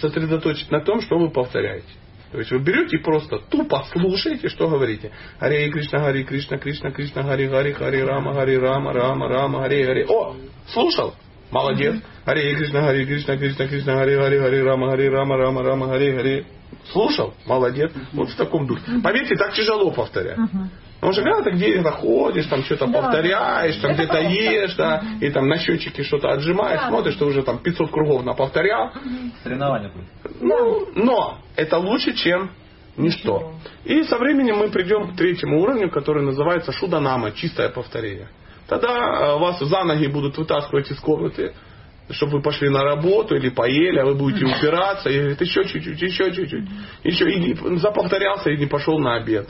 сосредоточить на том, что вы повторяете. То есть вы берете и просто тупо слушаете, что говорите. Харе Кришна, Харе Кришна, Кришна, Кришна, Харе Харе, Харе Рама, Харе Рама, Рама, Рама, Харе Харе. О, слушал? Молодец. Харе Кришна, Харе Кришна, Кришна, Кришна, Харе Харе, Харе Рама, Харе Рама, Рама, Рама, Харе Харе. Слушал? Молодец. Вот в таком духе. Поверьте, так тяжело повторять. Потому что когда ты где-то ходишь, там что-то повторяешь, там где-то ешь, да, и там на счетчике что-то отжимаешь, смотришь, ты уже там 500 кругов наповторял. Соревнования будет. Ну, но это лучше, чем ничто. И со временем мы придем к третьему уровню, который называется шуданама, чистое повторение. Тогда э, вас за ноги будут вытаскивать из комнаты, чтобы вы пошли на работу или поели, а вы будете (laughs) упираться, и говорит, еще чуть-чуть, еще чуть-чуть. Еще и не- заповторялся и не пошел на обед.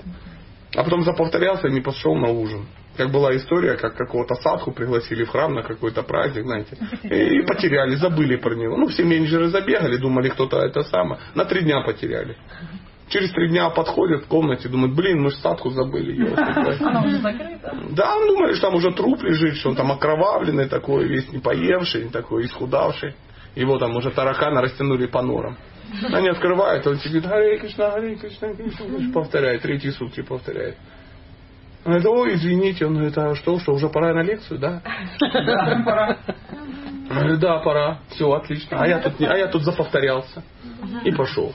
А потом заповторялся и не пошел на ужин. Как была история, как какого-то садху пригласили в храм на какой-то праздник, знаете, и, и потеряли, забыли про него. Ну, все менеджеры забегали, думали, кто-то это самое. На три дня потеряли. Через три дня подходят в комнате, думают, блин, мы же садху забыли. ёлки-палки». (laughs) Она уже закрыта. Да, он думали, что там уже труп лежит, что он там окровавленный такой, весь не поевший, такой исхудавший. Его там уже таракана растянули по норам. Они открывают, он сидит, Харе Кришна, Харе Кришна, Кришна, Кришна», повторяет, третьи сутки повторяет. Он говорит, ой, извините, он говорит, а что, что, уже пора на лекцию, да? говорю, да, пора, все, отлично. А я тут, а я тут заповторялся. И пошел.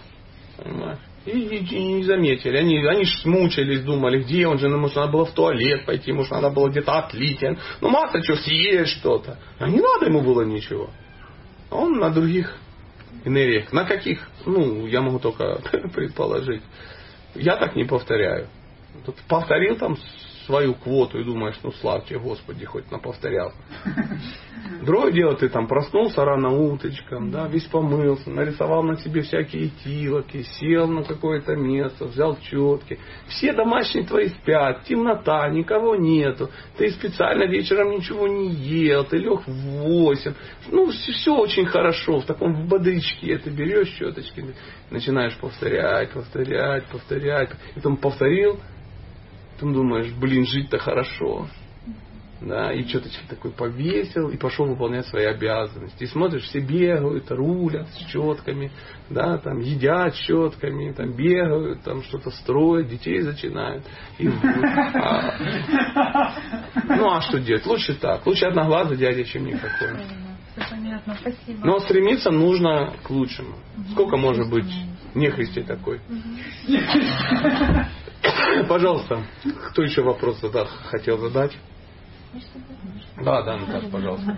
Понимаешь? И, и, и не заметили. Они, они ж смучились, думали, где он же, ну, может, надо было в туалет пойти, может, надо было где-то отлить. Ну, масса что, съесть что-то. А не надо ему было ничего. Он на других энергиях. На каких? Ну, я могу только (laughs) предположить. Я так не повторяю. Тут повторил там свою квоту и думаешь, ну славьте Господи, хоть наповторял. Другое дело, ты там проснулся рано утречком, да, весь помылся, нарисовал на себе всякие тилоки, сел на какое-то место, взял четки. Все домашние твои спят, темнота, никого нету. Ты специально вечером ничего не ел, ты лег в восемь. Ну, все, очень хорошо, в таком в бодрячке ты берешь щеточки, начинаешь повторять, повторять, повторять. И потом повторил, ты думаешь, блин, жить-то хорошо. Да, и четочки такой повесил и пошел выполнять свои обязанности. И смотришь, все бегают, рулят с четками, да, там едят щетками, там бегают, там что-то строят, детей зачинают. И, а, ну а что делать? Лучше так. Лучше одноглазый дядя, чем никакой. Все понятно, спасибо. Но стремиться нужно к лучшему. Сколько может быть нехристи такой? (laughs) (laughs) Пожалуйста, кто еще вопрос задать, хотел задать? Да, да, Наташа, пожалуйста.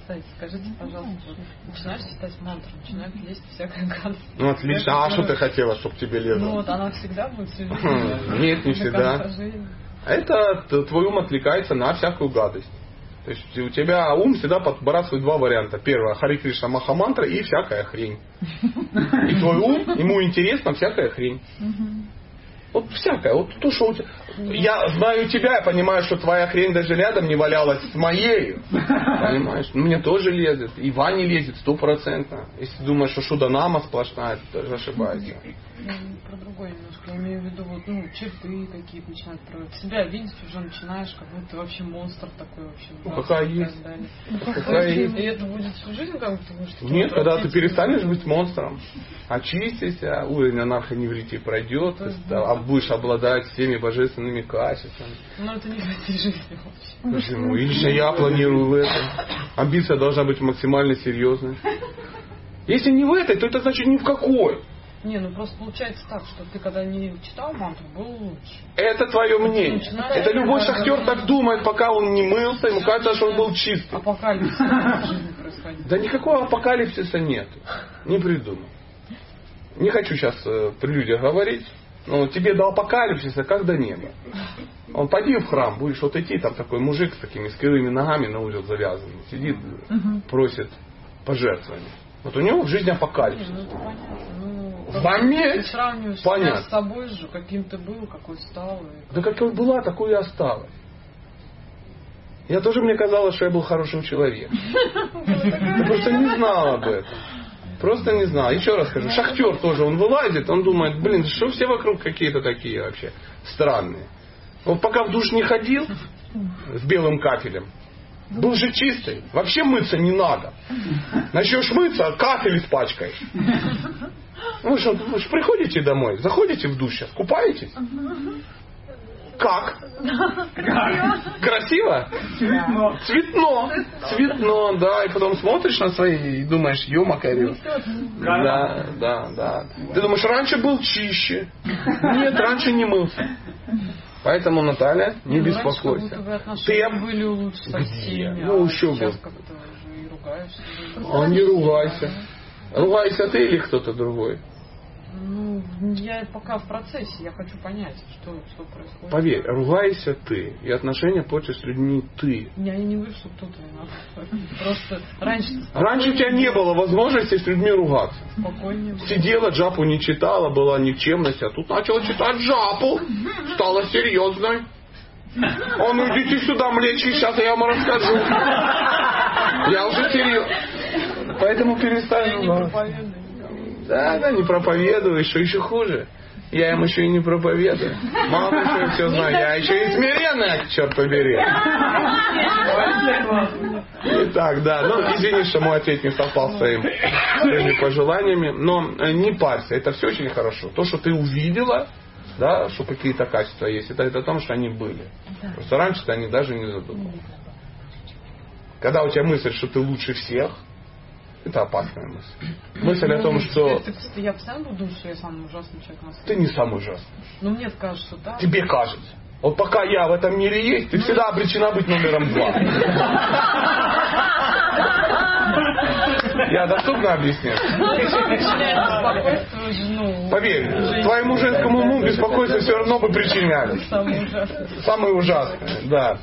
Кстати, скажите, пожалуйста, начинаешь читать мантру, начинает лезть всякая гадость. Ну, отлично. А что ты хотела, чтобы тебе лезло? Ну, вот она всегда будет все (laughs) Нет, не всегда. Это твой ум отвлекается на всякую гадость. То есть у тебя ум всегда подбрасывает два варианта. Первое, Хари Кришна Махамантра и всякая хрень. И твой ум, ему интересна всякая хрень. Вот всякое. Вот то, что у тебя... Я знаю тебя, я понимаю, что твоя хрень даже рядом не валялась с моей. Понимаешь? Ну, мне тоже лезет. И Ване лезет стопроцентно. Если думаешь, что шуданама сплошная, ты тоже ошибаешься. Про другое немножко. Я имею в виду, вот, ну, черты какие-то начинают проявить. Себя видеть уже начинаешь, как будто ты вообще монстр такой вообще. Ну, какая есть. Ну, какая есть. И это будет всю жизнь как будто что Нет, когда ты перестанешь быть монстром, очистишься, уровень анархоневритии пройдет, ты будешь обладать всеми божественными качествами. Ну, это не в этой жизни вообще. Почему? И лично я планирую в этом. Амбиция должна быть максимально серьезной. Если не в этой, то это значит ни в какой. Не, ну просто получается так, что ты когда не читал мантру, был лучше. Это твое мнение. Это любой шахтер так думает, пока он не мылся, ему кажется, что он был чистый. Апокалипсис. Да никакого апокалипсиса нет. Не придумал. Не хочу сейчас э, при людях говорить. Но тебе до апокалипсиса как до неба. Он пойди в храм, будешь вот идти, там такой мужик с такими с кривыми ногами на узел завязанный. Сидит, просит пожертвования. Вот у него в жизни апокалипсис. Не, ну Заметь! Ты сравниваешь Понятно. себя с собой же, каким ты был, какой стал. И... Да какой была, такой и осталась. Я тоже мне казалось, что я был хорошим человеком. Я просто не знал об этом. Просто не знал. Еще раз скажу, шахтер тоже, он вылазит, он думает, блин, что все вокруг какие-то такие вообще странные. Вот пока в душ не ходил с белым кафелем, был же чистый. Вообще мыться не надо. Начнешь мыться, кафель испачкаешь. Вы же, вы же приходите домой, заходите в душ сейчас, купаетесь? Как? Красиво? Цветно. Цветно. Цветно, да. И потом смотришь на свои и думаешь, ё макарю. Да, да, да. Ты думаешь, раньше был чище. Нет, раньше не мылся. Поэтому, Наталья, не Ну, беспокойся. Ты были лучше со всеми, Ну, а еще бы. А не ругайся. Ругайся ты или кто-то другой. Ну, я пока в процессе, я хочу понять, что, что происходит. Поверь, ругайся ты. И отношения портишь с людьми ты. Я не говорю, что кто-то виноват. Просто раньше Раньше у тебя не было возможности с людьми ругаться. спокойнее. Сидела, джапу не читала, была никчемность, а тут начала читать джапу. Стала серьезной. Ну идите сюда, млечки, сейчас я вам расскажу. Я уже серьезно. Поэтому перестань ругаться. Да, да, не проповедую, что еще хуже. Я им еще и не проповедую. Мало что я все знаю, я еще и смиренная, черт побери. Итак, да, ну извини, что мой ответ не совпал с твоим- твоими пожеланиями, но э, не парься, это все очень хорошо. То, что ты увидела, да, что какие-то качества есть, это, это о том, что они были. Просто раньше ты о них даже не задумывалась. Когда у тебя мысль, что ты лучше всех, это опасная мысль. Мысль о том, что Так, так, я постоянно буду думать, что я самый ужасный человек на свете. ты не самый ужасный. Ну, мне кажется, да. Тебе кажется. Вот пока я в этом мире есть, ты всегда обречена быть номером два. (laughs) Я доступно объясню? Поверь, твоему женскому уму беспокойство все равно бы причиняли. Самое ужасное, да.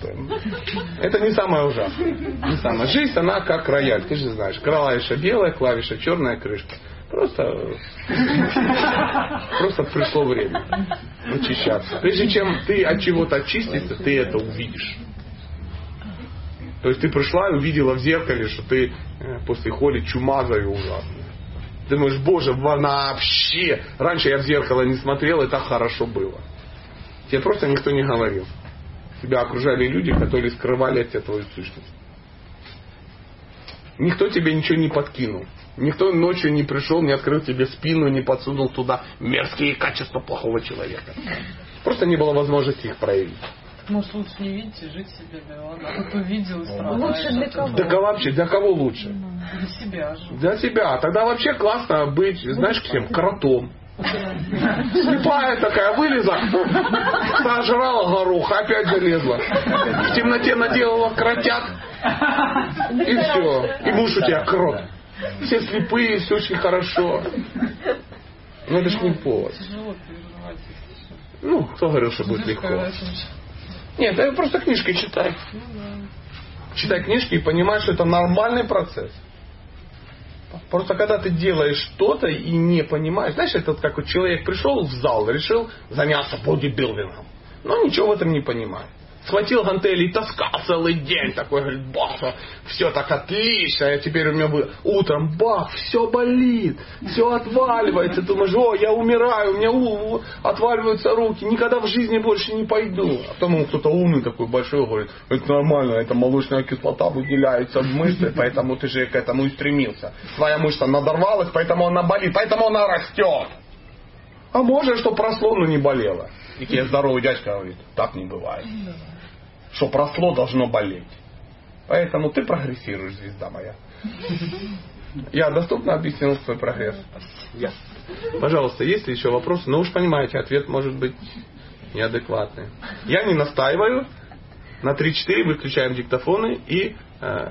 Это не самое ужасное. Не самое. Жизнь, она как рояль, ты же знаешь. Клавиша белая, клавиша черная, крышка. Просто, просто пришло время очищаться. Прежде чем ты от чего-то очиститься, ты это увидишь. То есть ты пришла и увидела в зеркале, что ты э, после холи чумазая ужасная. Ты думаешь, боже, вообще, раньше я в зеркало не смотрел, и так хорошо было. Тебе просто никто не говорил. Тебя окружали люди, которые скрывали от тебя твою сущность. Никто тебе ничего не подкинул. Никто ночью не пришел, не открыл тебе спину, не подсунул туда мерзкие качества плохого человека. Просто не было возможности их проявить. Может, лучше не видеть и жить себе, да ладно. А то увидел и страдаешь. Лучше для кого? Да кого вообще, для кого лучше? Для себя же. Для себя. Тогда вообще классно быть, знаешь, кем? Кротом. Слепая такая, вылезла, сожрала горох, опять залезла. В темноте наделала кротят, и все. И муж у тебя крот. Все слепые, все очень хорошо. Но это ж не повод. Ну, кто говорил, что будет легко? Нет, да просто книжки читай. Читай книжки и понимаешь, что это нормальный процесс. Просто когда ты делаешь что-то и не понимаешь, знаешь, это вот как вот человек пришел в зал, решил заняться бодибилдингом, но ничего в этом не понимает. Схватил гантели и таскал целый день, такой, говорит, бах, все так отлично, а теперь у меня было утром, бах, все болит, все отваливается, думаешь, о, я умираю, у меня у- отваливаются руки, никогда в жизни больше не пойду. А потом кто-то умный такой большой говорит, это нормально, это молочная кислота выделяется в мышцы, поэтому ты же к этому и стремился. Твоя мышца надорвалась, поэтому она болит, поэтому она растет. А может, что просло, не болело. И тебе здоровый дядька говорит, так не бывает. Что просло должно болеть. Поэтому ты прогрессируешь, звезда моя. Я доступно объяснил свой прогресс? Я. Пожалуйста, есть ли еще вопросы? Ну уж понимаете, ответ может быть неадекватный. Я не настаиваю. На 3-4 выключаем диктофоны и э,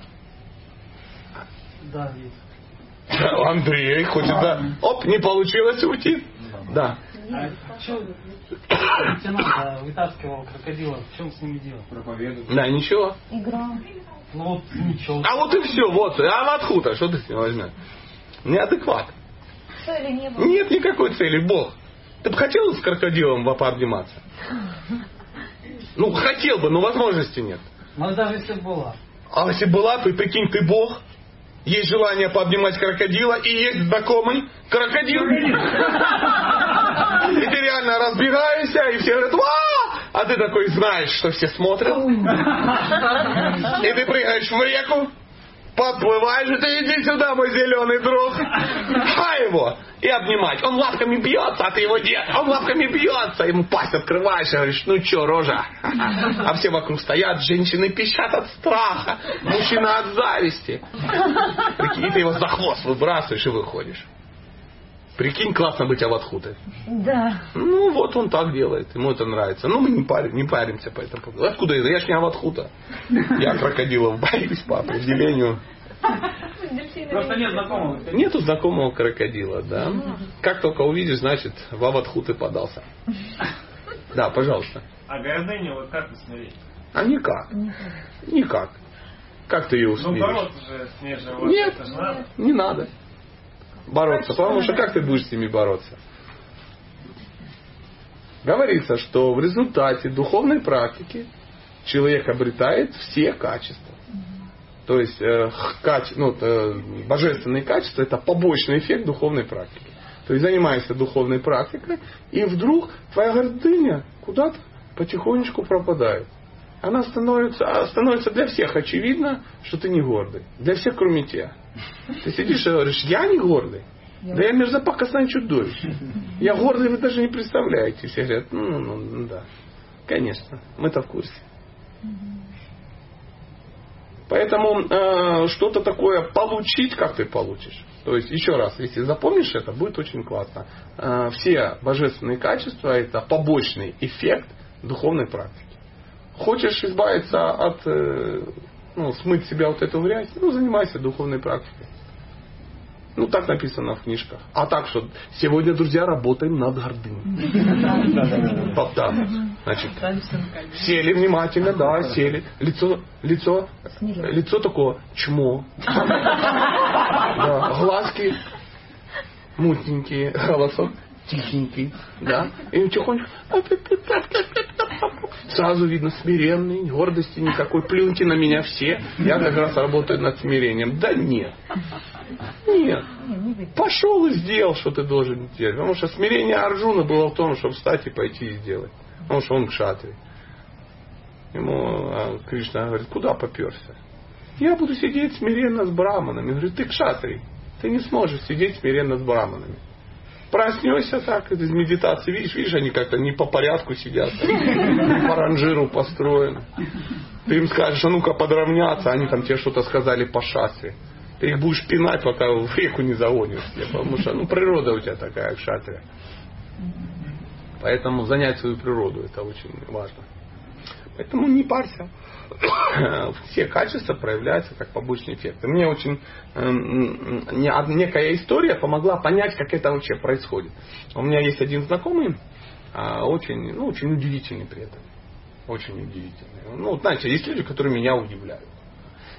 Да, есть. Андрей хочет, да. Оп, не получилось уйти. Да. Что лейтенант вытаскивал крокодила? В чем с ними дело? Проповедует. Да, ничего. Игра. Ну вот ничего. А вот и все, вот. А Ватхута, что ты с ним возьмешь? Неадекват. Цели не было. Нет никакой цели, Бог. Ты бы хотел с крокодилом в обниматься? Ну, хотел бы, но возможности нет. Ну даже если была. А если была, то прикинь, ты Бог. Есть желание пообнимать крокодила, и есть знакомый крокодил. И ты реально разбегаешься, и все говорят, «Ва!» А ты такой знаешь, что все смотрят. И ты прыгаешь в реку, подплываешь, ты иди сюда, мой зеленый друг. Ха его! И обнимать. Он лапками бьется, а ты его нет. Он лапками бьется. Ему пасть открываешь и говоришь, ну чё, рожа? А все вокруг стоят, женщины пищат от страха, мужчины от зависти. И ты его за хвост выбрасываешь и выходишь. Прикинь, классно быть аватхутой. Да. Ну, вот он так делает, ему это нравится. Ну, мы не, парим, не паримся по этому поводу. Откуда это? Я ж не аватхута. Я крокодилов боюсь по определению. Просто нет знакомых. Нету знакомого крокодила, да. Как только увидишь, значит, в аватхуты подался. Да, пожалуйста. А гордыню вот как усмирить? А никак. Никак. Как ты ее Ну, усмиришь? бороться же с ней же Нет, это же надо. не надо бороться, потому что как ты будешь с ними бороться? Говорится, что в результате духовной практики человек обретает все качества. То есть э, ну, э, божественные качества это побочный эффект духовной практики. То есть занимаешься духовной практикой, и вдруг твоя гордыня куда-то потихонечку пропадает. Она становится, а, становится для всех очевидно, что ты не гордый. Для всех, кроме тебя. Ты сидишь и говоришь, я не гордый. Да я мерзопакостное чудовище. Я гордый, вы даже не представляете. Все говорят, ну, ну, ну, да. Конечно, мы-то в курсе. Поэтому э, что-то такое получить, как ты получишь. То есть, еще раз, если запомнишь это, будет очень классно. Э, все божественные качества это побочный эффект духовной практики. Хочешь избавиться от, э, ну, смыть себя вот эту грязь, ну, занимайся духовной практикой. Ну, так написано в книжках. А так что, сегодня, друзья, работаем над гордыней. Да. Значит, сели внимательно, да, сели. Лицо, лицо, лицо такое чмо. (laughs) Да, глазки мутненькие, голосок тихенький, да, и тихонько сразу видно смиренный, гордости никакой, плюньте на меня все, я как раз работаю над смирением. Да нет. Нет. Пошел и сделал, что ты должен делать. Потому что смирение Арджуна было в том, чтобы встать и пойти и сделать. Потому что он кшатри. Ему а, Кришна говорит, куда поперся? Я буду сидеть смиренно с браманами. Говорит, ты кшатри. Ты не сможешь сидеть смиренно с браманами. Проснешься так из медитации, видишь, видишь, они как-то не по порядку сидят, по ранжиру построены. Ты им скажешь, а ну-ка подравняться, они там тебе что-то сказали по шасси. Ты их будешь пинать, пока в реку не загонишь. Потому что ну, природа у тебя такая, в шатре. Поэтому занять свою природу, это очень важно. Поэтому не парься. Все качества проявляются как побочный эффект. И мне очень э, некая история помогла понять, как это вообще происходит. У меня есть один знакомый, э, очень, ну, очень удивительный при этом. Очень удивительный. Ну, знаете, есть люди, которые меня удивляют.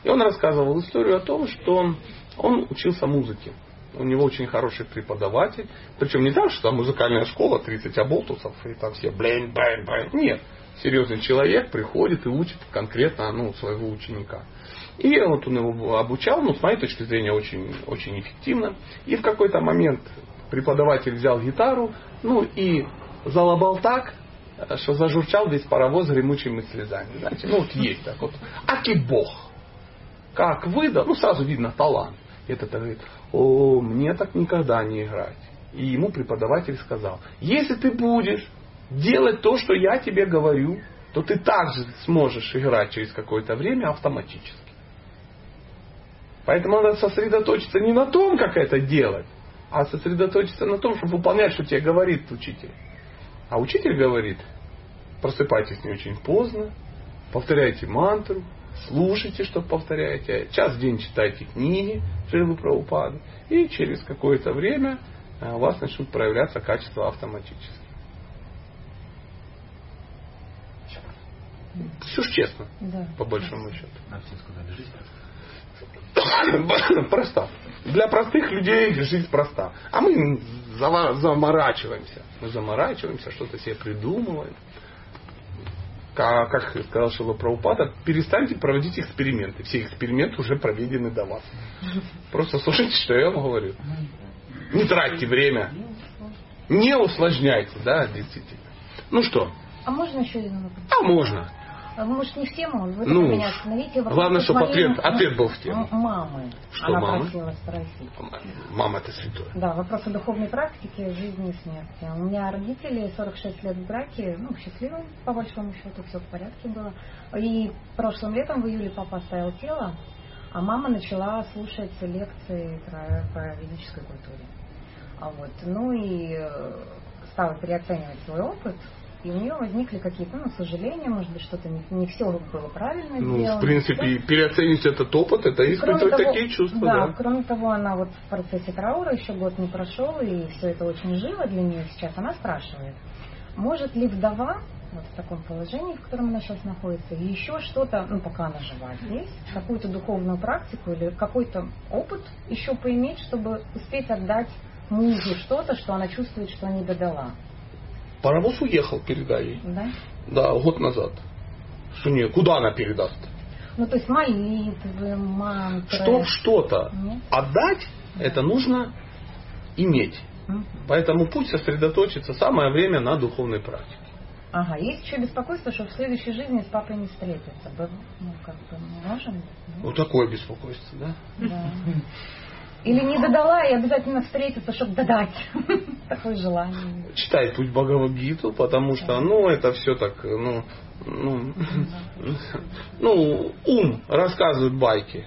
И он рассказывал историю о том, что он учился музыке. У него очень хороший преподаватель. Причем не так, что там музыкальная школа, 30 оболтусов, и там все блин, блин, блин. Нет. Серьезный человек приходит и учит конкретно ну, своего ученика. И вот он его обучал, ну, с моей точки зрения, очень, очень эффективно. И в какой-то момент преподаватель взял гитару, ну и залобал так, что зажурчал весь паровоз гремучими слезами. Знаете, ну вот есть так вот. Аки бог как выдал, ну сразу видно талант. Этот говорит, о, мне так никогда не играть. И ему преподаватель сказал, если ты будешь делать то, что я тебе говорю, то ты также сможешь играть через какое-то время автоматически. Поэтому надо сосредоточиться не на том, как это делать, а сосредоточиться на том, чтобы выполнять, что тебе говорит учитель. А учитель говорит, просыпайтесь не очень поздно, повторяйте мантру, слушайте, что повторяете, час в день читайте книги Шилы Прабхупады, и через какое-то время э, у вас начнут проявляться качества автоматически. Все ж честно, да. по большому счету. (coughs) Проста. Для простых людей жизнь проста. А мы заморачиваемся. Мы заморачиваемся, что-то себе придумываем как сказал Шила Праупада, перестаньте проводить эксперименты. Все эксперименты уже проведены до вас. Просто слушайте, что я вам говорю. Не тратьте время. Не усложняйте, да, действительно. Ну что? А можно еще один вопрос? А можно. А, может, не все могут. Вы ну, меня остановите. Главное, чтобы ответ, ответ был в тему. Мамы. Что Она мамы? просила спросить. Мама это святое. Да, вопрос о духовной практике жизни и смерти. У меня родители 46 лет в браке, ну, счастливы, по большому счету, все в порядке было. И прошлым летом в июле папа оставил тело, а мама начала слушать лекции про, про ведической культуре. А вот, ну и э, стала переоценивать свой опыт, и у нее возникли какие-то, ну, сожаления, может быть, что-то не, не все было правильно ну, сделано. в принципе, да? переоценить этот опыт, это испытывать того, такие чувства, да, да. кроме того, она вот в процессе траура еще год не прошел, и все это очень живо для нее сейчас. Она спрашивает, может ли вдова вот в таком положении, в котором она сейчас находится, еще что-то, ну, пока она жива здесь, какую-то духовную практику или какой-то опыт еще поиметь, чтобы успеть отдать мужу что-то, что она чувствует, что не додала. Паровоз уехал, передай ей. Да? Да, год назад. Что не, куда она передаст? Ну, то есть молитвы, мантры. Чтоб что-то Нет? отдать, это нужно иметь. Угу. Поэтому путь сосредоточиться самое время на духовной практике. Ага, есть еще беспокойство, что в следующей жизни с папой не встретиться. Ну, как бы, можем? Вот такое беспокойство, да? Да. (laughs) Или не додала и обязательно встретиться, чтобы додать. (laughs) Такое желание. Читай путь Бхагавадгиту, потому что, ну, это все так, ну, ну, (laughs) ну, ум рассказывает байки.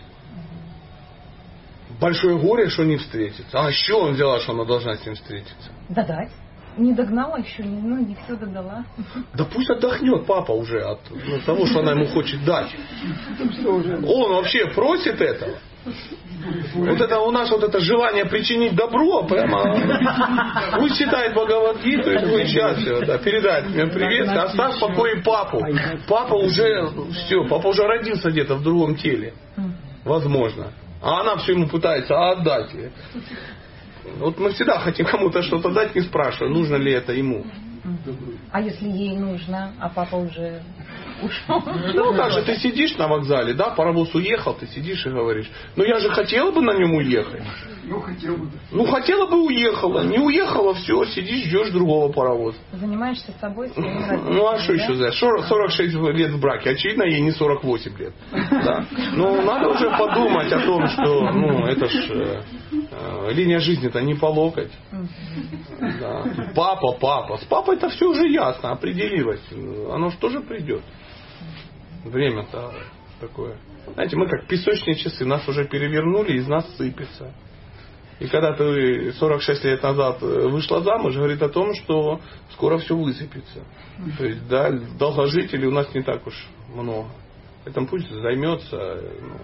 Большое горе, что не встретится. А что он взяла, что она должна с ним встретиться? Додать. Не догнала еще, ну, не все додала. (laughs) Да пусть отдохнет папа уже от ну, того, что она ему хочет дать. Он вообще просит этого. Вот это у нас вот это желание причинить добро, прямо пусть читает Бхагавадгиту и будет счастлив, да, передать мне привет, оставь в покое папу. Папа уже, все, папа уже родился где-то в другом теле. Возможно. А она все ему пытается отдать. Вот мы всегда хотим кому-то что-то дать, не спрашивая, нужно ли это ему. А если ей нужно, а папа уже ушел? Ну, как же ты сидишь на вокзале, да, паровоз уехал, ты сидишь и говоришь, ну я же хотела бы на нем уехать. Ну, хотел бы. Ну, хотела бы уехала, не уехала, все, сидишь, ждешь другого паровоза. Занимаешься собой, своим родителями. Ну, а что еще за 46 лет в браке, очевидно, ей не 48 лет. Да. Ну, надо уже подумать о том, что, ну, это ж э, э, линия жизни-то не по локоть. Да. Папа, папа. С папой это все уже ясно, определилось. Оно же тоже придет. Время-то такое. Знаете, мы как песочные часы, нас уже перевернули, из нас сыпется. И когда ты 46 лет назад вышла замуж, говорит о том, что скоро все высыпется. То есть, да, долгожителей у нас не так уж много. Поэтому пусть займется ну,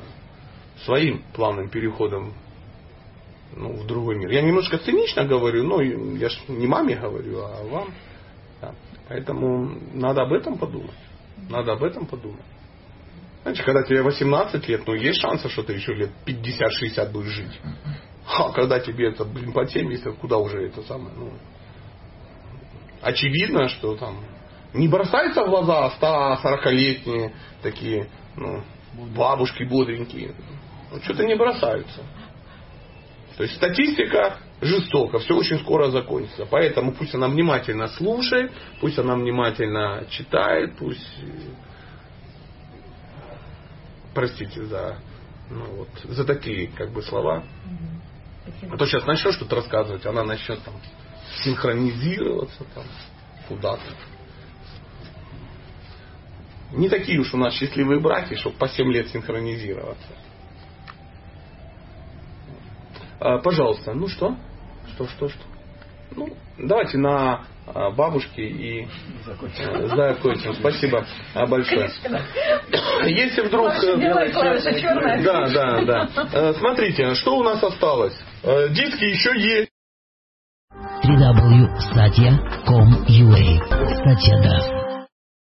своим плавным переходом ну, в другой мир. Я немножко цинично говорю, но я же не маме говорю, а вам. Да. Поэтому надо об этом подумать. Надо об этом подумать. Знаете, когда тебе 18 лет, ну есть шансы, что ты еще лет 50-60 будешь жить. А когда тебе это, блин, по 70, куда уже это самое, ну, очевидно, что там не бросаются в глаза 140-летние такие, ну, бабушки бодренькие. Ну, что-то не бросаются. То есть статистика жестока, все очень скоро закончится. Поэтому пусть она внимательно слушает, пусть она внимательно читает, пусть простите за, ну, вот, за такие как бы слова. Спасибо. А то сейчас начнешь что-то рассказывать, она начнет там синхронизироваться там куда-то. Не такие уж у нас счастливые браки, чтобы по 7 лет синхронизироваться. А, пожалуйста, ну что? Что, что, что? Ну, давайте на а, бабушки и закончим. Спасибо большое. Если вдруг... Э, (laughs) да, да, да. Э, смотрите, что у нас осталось? Э, диски еще есть. www.satya.com.ua Satya Das.